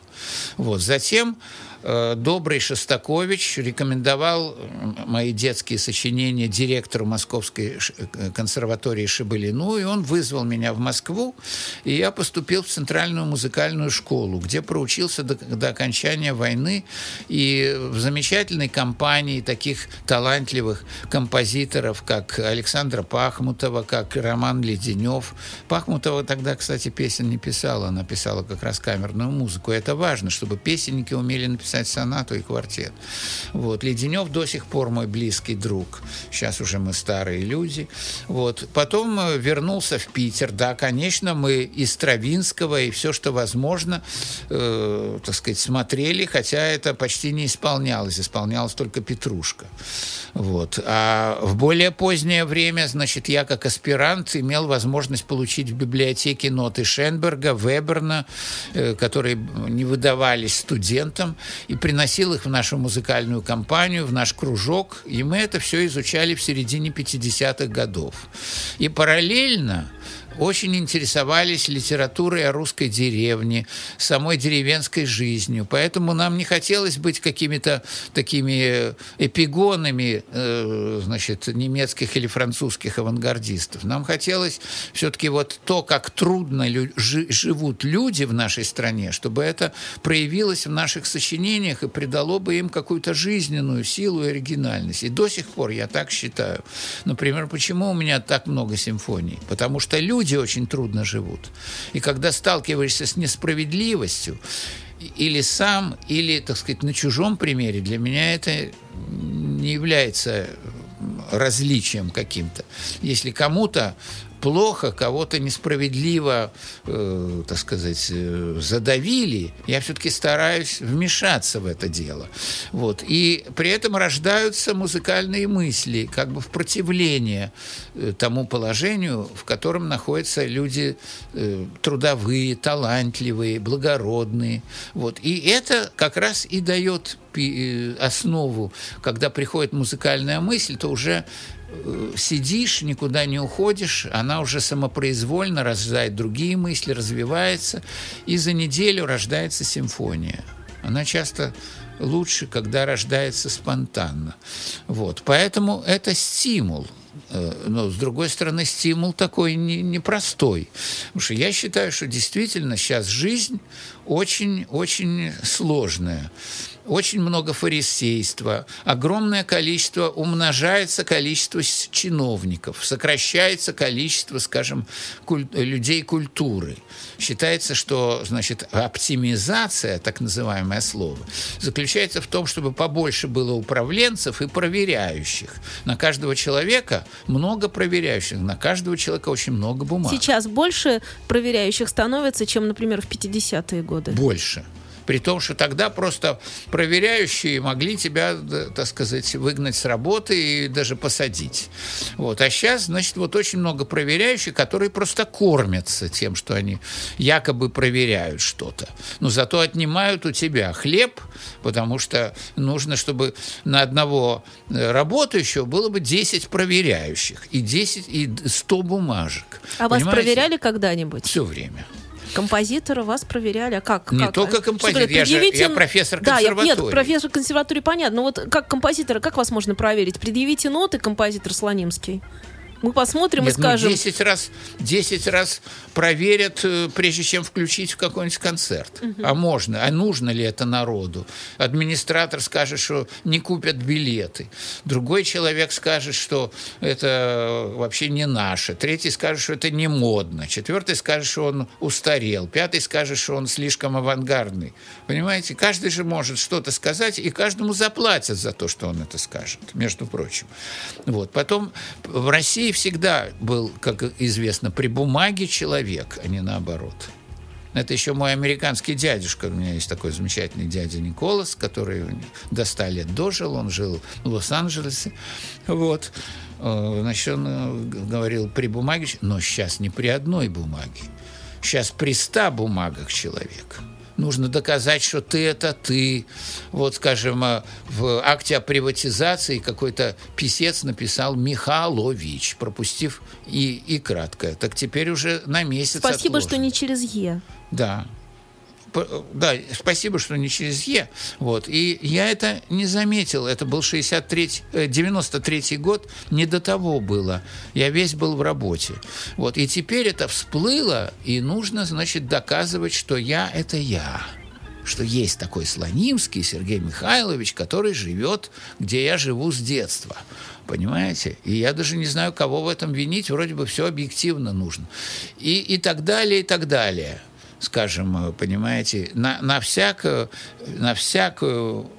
Вот. Затем э, добрый Шостакович рекомендовал мои детские сочинения директору Московской э, консерватории Шибалину, и он вызвал меня в Москву, и я поступил в Центральную музыкальную школу, где проучился до, до окончания войны, и в замечательной компании таких талантливых композиторов, как Александра Пахмутова, как Роман Леденев. Пахмутова тогда, кстати, песен не писала, она писала как раз камерную музыку. Это важно, чтобы песенники умели написать сонату и квартет. Вот. Леденев до сих пор мой близкий друг. Сейчас уже мы старые люди. Вот. Потом э, вернулся в Питер. Да, конечно, мы из Стравинского и все, что возможно, э, так сказать, смотрели, хотя это почти не исполнялось. Исполнялась только Петрушка. Вот. А в более позднее время, значит, я как аспирант имел возможность получить в библиотеке ноты Шенберга, Веберна, э, которые не выдавались студентам, и приносил их в нашу музыкальную компанию, в наш кружок, и мы это все изучали в середине 50-х годов. И параллельно очень интересовались литературой о русской деревне, самой деревенской жизнью. Поэтому нам не хотелось быть какими-то такими эпигонами э, значит, немецких или французских авангардистов. Нам хотелось все-таки вот то, как трудно лю- жи- живут люди в нашей стране, чтобы это проявилось в наших сочинениях и придало бы им какую-то жизненную силу и оригинальность. И до сих пор я так считаю. Например, почему у меня так много симфоний? Потому что люди очень трудно живут. И когда сталкиваешься с несправедливостью, или сам, или, так сказать, на чужом примере, для меня это не является различием каким-то. Если кому-то плохо, кого-то несправедливо, э, так сказать, э, задавили, я все-таки стараюсь вмешаться в это дело. Вот. И при этом рождаются музыкальные мысли, как бы в противление э, тому положению, в котором находятся люди э, трудовые, талантливые, благородные. Вот. И это как раз и дает э, основу, когда приходит музыкальная мысль, то уже сидишь, никуда не уходишь, она уже самопроизвольно рождает другие мысли, развивается, и за неделю рождается симфония. Она часто лучше, когда рождается спонтанно. Вот. Поэтому это стимул. Э, Но, с другой стороны, стимул такой не- непростой. Потому что я считаю, что действительно сейчас жизнь очень-очень сложная. Очень много фарисейства, огромное количество, умножается количество чиновников, сокращается количество, скажем, куль- людей культуры. Считается, что, значит, оптимизация, так называемое слово, заключается в том, чтобы побольше было управленцев и проверяющих. На каждого человека много проверяющих, на каждого человека очень много бумаг. Сейчас больше проверяющих становится, чем, например, в 50-е годы. Больше. При том, что тогда просто проверяющие могли тебя, так сказать, выгнать с работы и даже посадить. Вот. А сейчас, значит, вот очень много проверяющих, которые просто кормятся тем, что они якобы проверяют что-то. Но зато отнимают у тебя хлеб, потому что нужно, чтобы на одного э, работающего было бы 10 проверяющих и 10 и 100 бумажек. А вас Понимаете? проверяли когда-нибудь? Все время. Композитора вас проверяли, а как? Не как? только композитор, говорят, я же- предъявите- я профессор Да, я- нет, консерватории. профессор консерватории, понятно. Но вот как композитора, как вас можно проверить? Предъявите ноты, композитор Слонимский. Мы посмотрим и Нет, ну, скажем... 10 раз, 10 раз проверят, э, прежде чем включить в какой-нибудь концерт. А можно, а нужно ли это народу? Администратор скажет, что не купят билеты. Другой человек скажет, что это вообще не наше. Третий скажет, что это не модно. Четвертый скажет, что он устарел. Пятый скажет, что он слишком авангардный. Понимаете? Каждый же может что-то сказать, и каждому заплатят за то, что он это скажет, между прочим. Вот. Потом в России всегда был, как известно, при бумаге человек, а не наоборот. Это еще мой американский дядюшка. У меня есть такой замечательный дядя Николас, который до 100 лет дожил. Он жил в Лос-Анджелесе. Вот. Э, Значит, он э, говорил при бумаге, но сейчас не при одной бумаге. Сейчас при 100 бумагах человек. Нужно доказать, что ты – это ты. Вот, скажем, э, в акте о приватизации какой-то писец написал «Михалович», пропустив и, и кратко. Так теперь уже на месяц Спасибо, что отложено. не через Е. Да. Да, спасибо, что не через Е. Вот. И я это не заметил. Это был 63 э, 93 год. Не до того было. Я весь был в работе. Вот. И теперь это всплыло, и нужно, значит, доказывать, что я – это я что есть такой Слонимский Сергей Михайлович, который живет, где я живу с детства. Понимаете? И я даже не знаю, кого в этом винить. Вроде бы все объективно нужно. И, и так далее, и так далее скажем, э, понимаете, на, на, всякую, на всякую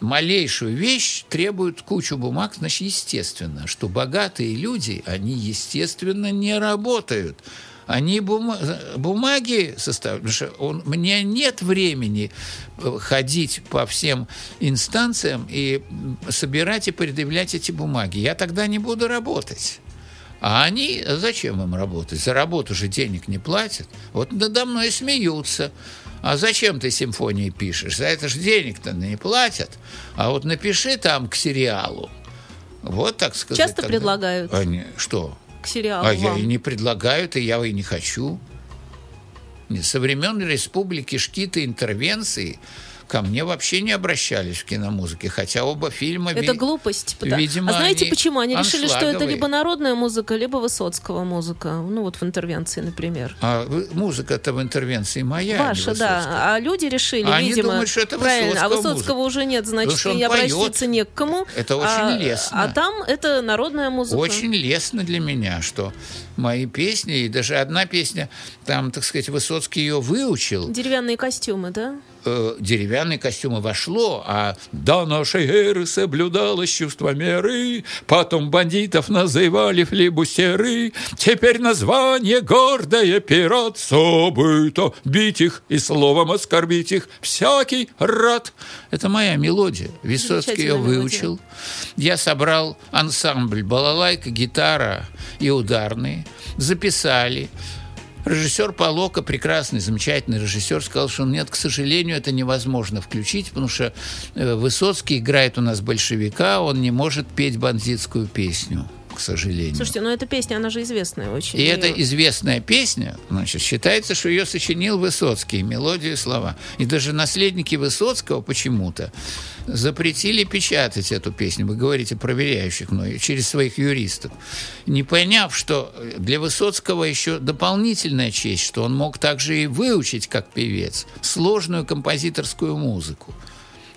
малейшую вещь требуют кучу бумаг, значит, естественно, что богатые люди, они, естественно, не работают. Они бума- бумаги составляют. Что он, меня нет времени э, ходить по всем инстанциям и собирать и предъявлять эти бумаги. Я тогда не буду работать. А они, зачем им работать? За работу же денег не платят. Вот надо мной смеются. А зачем ты симфонии пишешь? За это же денег-то не платят. А вот напиши там к сериалу. Вот так сказать. Часто тогда- предлагают? Они- что? К сериалу А я вам. и не предлагают, и я и не хочу. Со времен республики Шкита интервенции ко мне вообще не обращались в киномузыке, хотя оба фильма... Это ви- глупость. потому- видимо, а знаете они почему? Они решили, что это либо народная музыка, либо Высоцкого музыка. Ну вот в интервенции, например. А музыка-то в интервенции моя, а Ваша, Высоцкого. да. А люди решили, А они видимо... думают, что это правильно, а Высоцкого Высоцкого музыка. уже нет, значит, и обратиться не к кому. Это очень а, лестно. А там это народная музыка. Очень лестно для меня, что мои песни, и даже одна песня, там, так сказать, Высоцкий ее выучил, Деревянные костюмы, да? Э, деревянные костюмы вошло, а до нашей эры соблюдалось чувство меры, потом бандитов называли флибустеры, теперь название гордое пират, событо бить их и словом оскорбить их всякий рад. Это моя мелодия. Высоцкий ее Замечательная мелодия. выучил. Я собрал ансамбль балалайка, гитара и ударные, записали. Режиссер Полока, прекрасный, замечательный режиссер, сказал, что нет, к сожалению, это невозможно включить, потому что э, Высоцкий играет у нас большевика, он не может петь бандитскую песню, к сожалению. Слушайте, ну эта песня, она же известная очень. И эта Её- известная песня, значит, считается, что ее сочинил Высоцкий, мелодию и слова. И даже наследники Высоцкого почему-то запретили печатать эту песню, вы говорите, проверяющих мной, через своих юристов, не поняв, что для Высоцкого еще дополнительная честь, что он мог также и выучить, как певец, сложную композиторскую музыку.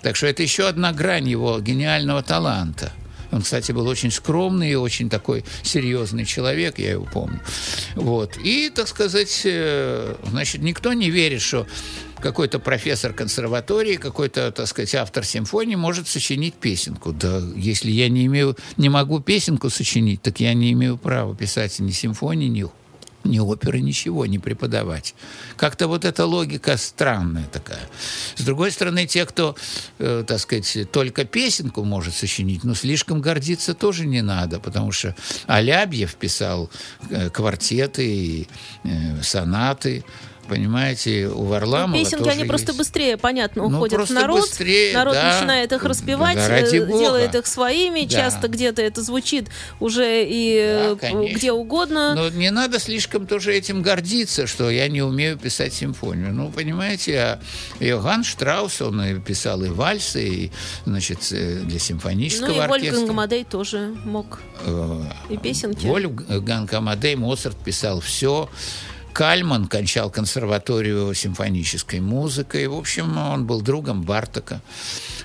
Так что это еще одна грань его гениального таланта. Он, кстати, был очень скромный и очень такой серьезный человек, я его помню. Вот. И, так сказать, э, значит, никто не верит, что какой-то профессор консерватории, какой-то, так сказать, автор симфонии может сочинить песенку. Да, если я не имею, не могу песенку сочинить, так я не имею права писать ни симфонии, ни ни оперы, ничего не преподавать. Как-то вот эта логика странная такая. С другой стороны, те, кто, э, так сказать, только песенку может сочинить, ну, слишком гордиться тоже не надо, потому что Алябьев писал э, квартеты и э, сонаты, понимаете, у Варламова Ну, Песенки, они просто есть. быстрее, понятно, Ну, уходят в просто народ. быстрее, народ да. начинает их распевать, Да э, делает их своими. Да. Часто где-то это звучит уже и э, Да, конечно. где угодно. Но не надо слишком тоже этим гордиться, что я не умею писать симфонию. Ну, понимаете, а Йоганн Штраус, он писал и вальсы, и, значит, э, для симфонического Ну и оркестра. Вольфганг Амадей тоже мог. Э, И песенки. Вольфганг Амадей, Моцарт писал все. Кальман кончал консерваторию симфонической музыкой. В общем, он был другом Бартака.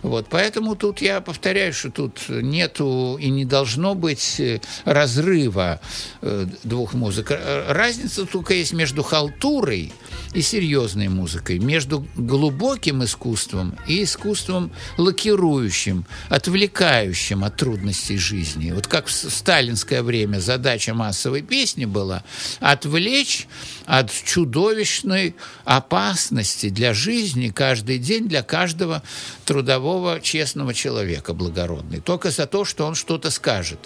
Вот, поэтому тут я повторяю, что тут нету и не должно быть э, разрыва э, двух музык. Э, Разница только есть между халтурой и серьезной музыкой, между глубоким искусством и искусством лакирующим, отвлекающим от трудностей жизни. Вот как в сталинское время задача массовой песни была отвлечь от чудовищной опасности для жизни каждый день для каждого трудового честного человека благородный. Только за то, что он что-то скажет,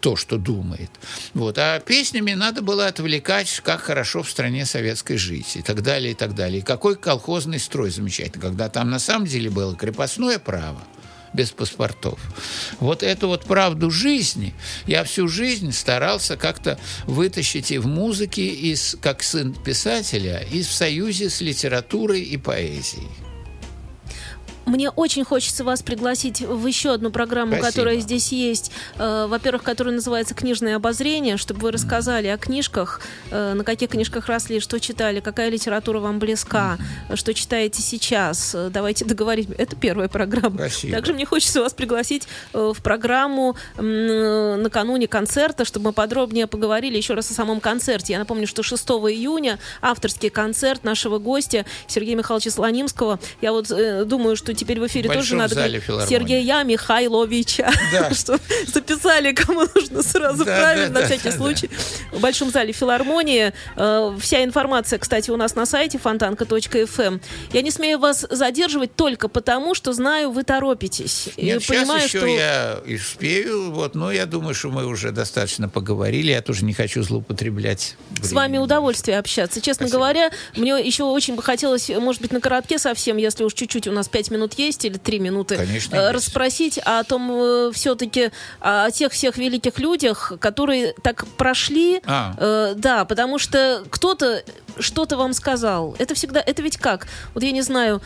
то, что думает. Вот. А песнями надо было отвлекать, как хорошо в стране советской жить, и так далее, и так далее. И какой колхозный строй замечательный, когда там на самом деле было крепостное право, без паспортов. Вот эту вот правду жизни я всю жизнь старался как-то вытащить и в музыке, и с- как сын писателя, и в союзе с литературой и поэзией. Мне очень хочется вас пригласить в еще одну программу, Спасибо. которая здесь есть. Э, Во-первых, которая называется «Книжное обозрение», чтобы вы рассказали о книжках, э, на каких книжках росли, что читали, какая литература вам близка, что читаете сейчас. Э, Давайте договоримся. Это первая программа. Спасибо. Также мне хочется вас пригласить в программу накануне концерта, чтобы мы подробнее поговорили еще раз о самом концерте. Я напомню, что 6 июня авторский концерт нашего гостя Сергея Михайловича Слонимского. Я вот думаю, что теперь в эфире В тоже надо зале говорить. Сергея Михайловича. Да. Что записали, кому нужно сразу Да, правильно, да, на всякий случай. В Большом зале филармонии. Э, Вся информация, кстати, у нас на сайте фонтанка.фм. Я не смею вас задерживать только потому, что знаю, вы торопитесь. И Нет, сейчас понимаю, еще что... я и успею, вот, но я думаю, что мы уже достаточно поговорили, я тоже не хочу злоупотреблять. С вами удовольствие общаться. Честно Спасибо. говоря, мне еще очень бы хотелось, может быть, на коротке совсем, если уж чуть-чуть у нас пять минут есть или три минуты, Конечно, э, есть. расспросить о том все-таки, о тех всех великих людях, которые так прошли. А. Э, да, потому что кто-то что-то вам сказал. Это всегда, это ведь как? Вот я не знаю,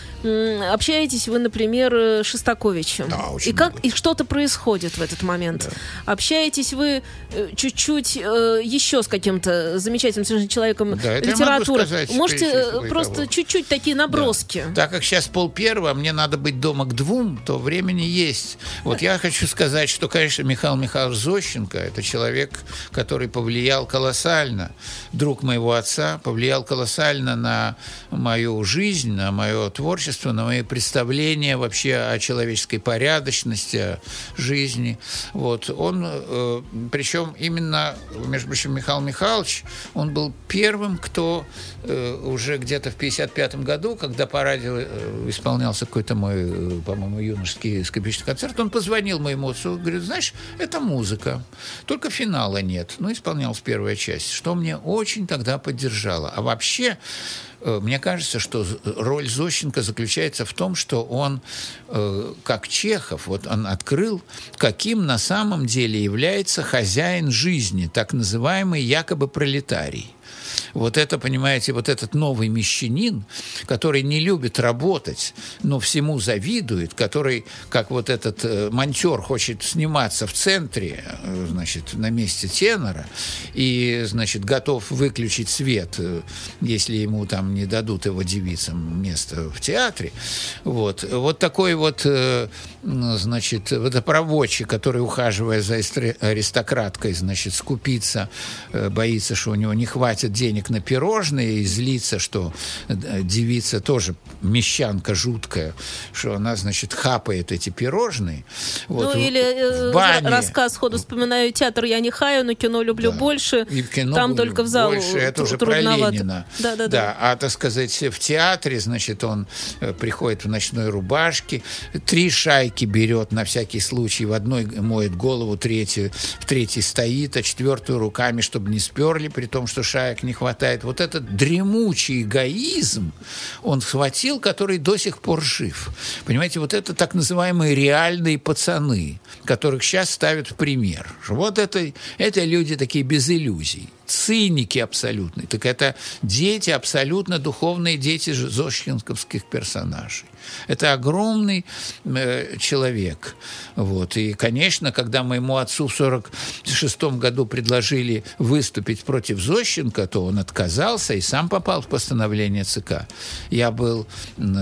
общаетесь вы, например, э, с Шостаковичем. Да, очень и как много. и что-то происходит в этот момент. Общаетесь вы э, чуть-чуть э, еще с каким-то замечательным совершенно человеком Да, литературы. сказать, Можете э, просто чуть-чуть такие наброски. Так как сейчас пол первого, мне надо быть дома к двум, то времени есть. Вот я хочу сказать, что, конечно, Михаил Михайлович Зощенко – это человек, который повлиял колоссально, друг моего отца, повлиял колоссально на мою жизнь, на мое творчество, на мои представления вообще о человеческой порядочности, о жизни. Вот. Он, э, причем именно, между прочим, Михаил Михайлович, он был первым, кто э, уже где-то в 55 году, когда по радио э, исполнялся какой-то мой, э, по-моему, юношеский скрипичный концерт, он позвонил моему отцу, говорит, знаешь, это музыка, только финала нет. Ну, исполнялась первая часть, что мне очень тогда поддержало. А вообще, э, мне кажется, что роль Зощенко заключается в том, что он, э, как Чехов, вот он открыл, каким на самом деле является хозяин жизни, так называемый якобы пролетарий. Вот это, понимаете, вот этот новый мещанин, который не любит работать, но всему завидует, который, как вот этот э, монтер, хочет сниматься в центре, э, значит, на месте тенора, и, значит, готов выключить свет, э, если ему там не дадут его девицам место в театре. Вот, вот такой вот, э, значит, водопроводчик, который, ухаживая за аристократкой, значит, скупится, э, боится, что у него не хватит денег на пирожные, и злится, что э, девица тоже мещанка жуткая, что она, значит, хапает эти пирожные. Вот, ну или э, в бане. рассказ сходу вспоминаю театр я не хаю, но кино люблю Да. больше. И в кино Там только в зал больше, это уже про трудновато. Ленина. Да, да, да. А, так сказать, в театре, значит, он э, приходит в ночной рубашке, три шайки берет на всякий случай, в одной моет голову, третью, в третьей стоит, а четвертую руками, чтобы не сперли, при том, что шаек не хватает. Вот этот дремучий эгоизм он схватил, который до сих пор жив. Понимаете, вот это так называемые реальные пацаны, которых сейчас ставят в пример. Вот это, это люди такие без иллюзий циники абсолютные. Так это дети, абсолютно духовные дети зощенковских персонажей. Это огромный э, человек. Вот. И, конечно, когда моему отцу в 1946 году предложили выступить против Зощенко, то он отказался и сам попал в постановление ЦК. Я был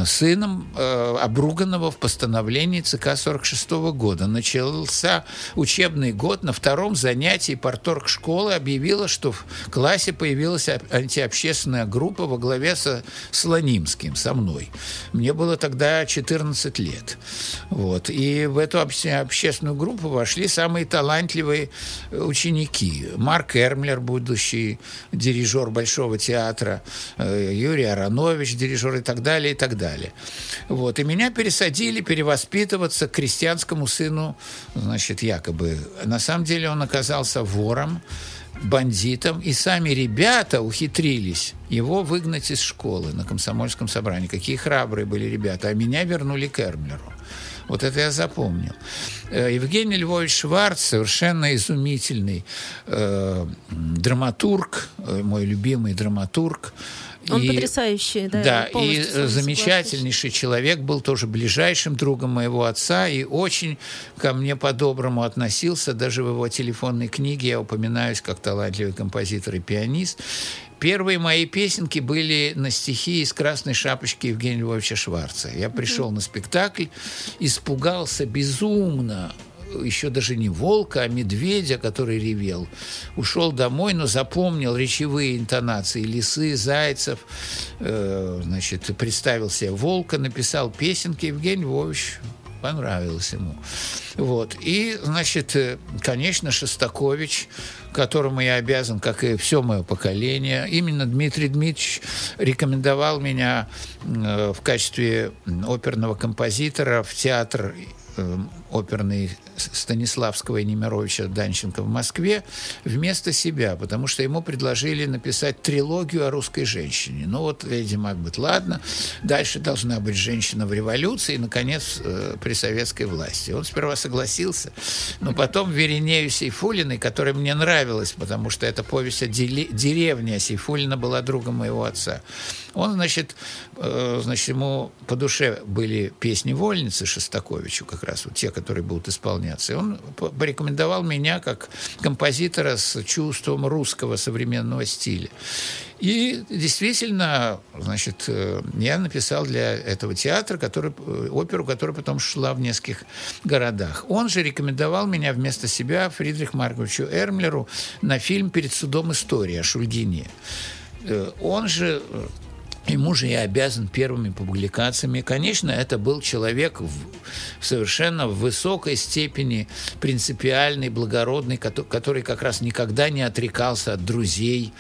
сыном э, обруганного в постановлении ЦК 1946 года. Начался учебный год. На втором занятии порторг школы объявила, что в классе появилась антиобщественная группа во главе со Слонимским, со мной. Мне было тогда 14 лет. Вот. И в эту общественную группу вошли самые талантливые ученики. Марк Эрмлер, будущий дирижер Большого театра, э, Юрий Аронович, дирижер и так далее, и так далее. Вот. И меня пересадили перевоспитываться к крестьянскому сыну, значит, якобы. На самом деле он оказался вором, бандитом, и сами ребята ухитрились его выгнать из школы на комсомольском собрании. Какие храбрые были ребята. А меня вернули к Эрмлеру. Вот это я запомнил. Э, Евгений Львович Шварц, совершенно изумительный э, драматург, э, мой любимый драматург, он и, потрясающий, да. Да, и замечательнейший человек, был тоже ближайшим другом моего отца и очень ко мне по-доброму относился. Даже в его телефонной книге я упоминаюсь как талантливый композитор и пианист. Первые мои песенки были на стихи из «Красной шапочки» Евгения Львовича Шварца. Я пришел на спектакль, испугался безумно еще даже не волка, а медведя, который ревел. Ушел домой, но запомнил речевые интонации лисы, зайцев, э, значит, представил себе волка, написал песенки. Евгений Львович понравилось ему. Вот. И, значит, э, конечно, Шостакович, которому я обязан, как и все мое поколение, именно Дмитрий Дмитриевич рекомендовал меня э, в качестве оперного композитора в театр э, оперный Станиславского и Немировича Данченко в Москве вместо себя, потому что ему предложили написать трилогию о русской женщине. Ну вот Леди Макбет, ладно, дальше должна быть женщина в революции и, наконец, э, при советской власти. Он сперва согласился, но потом Веринею Сейфулиной, которая мне нравилась, потому что эта повесть о деревне Сейфулина была другом моего отца. Он, значит, э, значит, ему по душе были песни вольницы Шостаковичу, как раз вот те, которые будут исполняться. И он порекомендовал меня как композитора с чувством русского современного стиля. И действительно, значит, э, я написал для этого театра который, э, оперу, которая потом шла в нескольких городах. Он же рекомендовал меня вместо себя Фридрих Марковичу Эрмлеру на фильм «Перед судом история» о Шульгине. Он же Ему же я обязан первыми публикациями. Конечно, это был человек в, совершенно в высокой степени принципиальный, благородный, который как раз никогда не отрекался от друзей,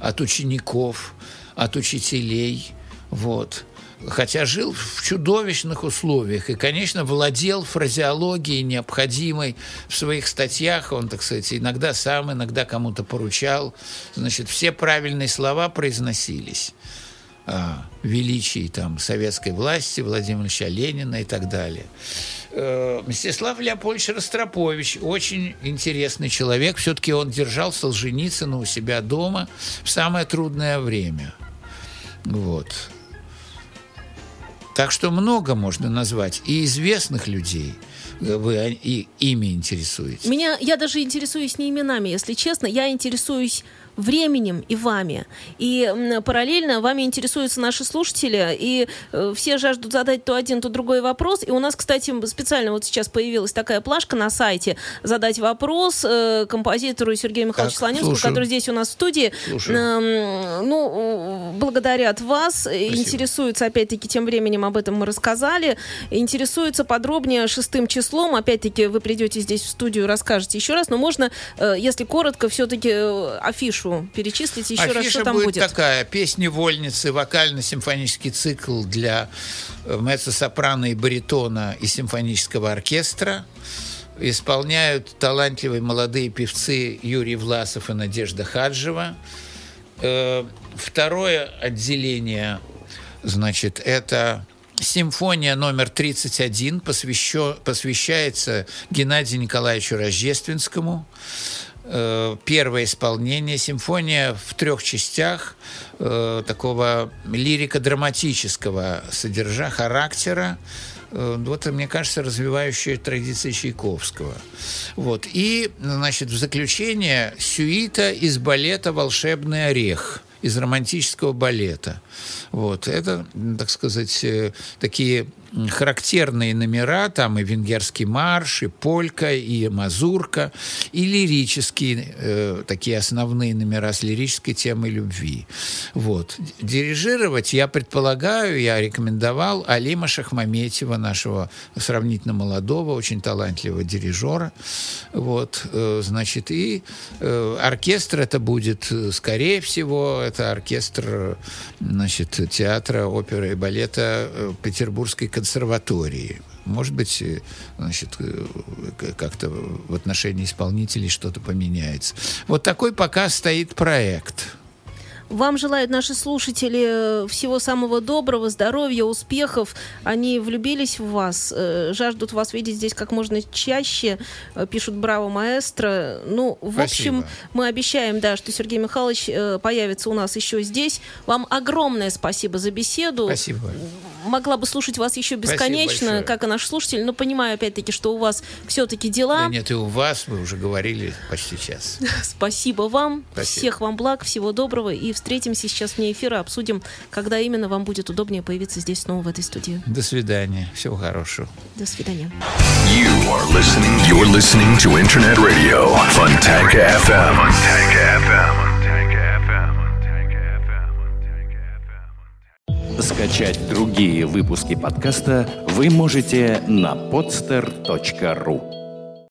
от учеников, от учителей. Вот хотя жил в чудовищных условиях и, конечно, владел фразеологией необходимой в своих статьях. Он, так сказать, иногда сам, иногда кому-то поручал. Значит, все правильные слова произносились о величии там, советской власти, Владимира Ильича Ленина и так далее. Э, Мстислав Леопольдович Ростропович, очень интересный человек. Все-таки он держал Солженицына у себя дома в самое трудное время. Вот. Так что много можно назвать и известных людей – вы и ими интересуетесь? Меня, я даже интересуюсь не именами, если честно, я интересуюсь временем и вами. И параллельно вами интересуются наши слушатели, и э, все жаждут задать то один, то другой вопрос. И у нас, кстати, специально вот сейчас появилась такая плашка на сайте «Задать вопрос» э, композитору Сергею Михайловичу Слонинскому, который здесь у нас в студии. Э, ну, благодарят вас, Спасибо. интересуются, опять-таки, тем временем об этом мы рассказали, интересуются подробнее шестым числом. Опять-таки, вы придете здесь в студию, расскажете еще раз, но можно, э, если коротко, все-таки э, афишу афишу перечислите еще Афиша раз, что там будет. будет такая, песни вольницы, вокально-симфонический цикл для э, меццо-сопрано и баритона и симфонического оркестра. Исполняют талантливые молодые певцы Юрий Власов и Надежда Хаджева. э, второе отделение, значит, это Симфония номер 31 посвящо, посвящается Геннадию Николаевичу Рождественскому. Э, первое исполнение. Симфония в трех частях э, такого лирико-драматического содержа, характера. Э, вот, мне кажется, развивающая традиции Чайковского. Вот. И, значит, в заключение сюита из балета «Волшебный орех» из романтического балета. Вот. Это, так сказать, э, такие характерные номера, там и венгерский марш, и полька, и мазурка, и лирические, э, такие основные номера с лирической темой любви. Вот. Дирижировать я предполагаю, я рекомендовал Алима Шахмаметьева, нашего сравнительно молодого, очень талантливого дирижера. Вот. Э, значит, и э, оркестр это будет, скорее всего, это оркестр значит, театра, оперы и балета э, Петербургской консерватории. Может быть, э, значит, э, как-то в отношении исполнителей что-то поменяется. Вот такой пока стоит проект. Вам желают наши слушатели всего самого доброго, здоровья, успехов. Они влюбились в вас, э, жаждут вас видеть здесь как можно чаще, э, пишут «Браво, маэстро». Ну, в Спасибо. общем, мы обещаем, да, что Сергей Михайлович э, появится у нас еще здесь. Вам огромное спасибо за беседу. Спасибо. Могла бы слушать вас еще бесконечно, как и наш слушатель, но понимаю, опять-таки, что у вас все-таки дела. Да нет, и у вас, мы уже говорили почти час. Спасибо вам. Спасибо. Всех вам благ, всего доброго и встретимся сейчас вне эфира, обсудим, когда именно вам будет удобнее появиться здесь снова в этой студии. До свидания. Всего хорошего. До свидания. You are listening, you're listening to Internet Radio, Fontanka FM. Fontanka FM. Скачать другие выпуски подкаста вы можете на podster.ru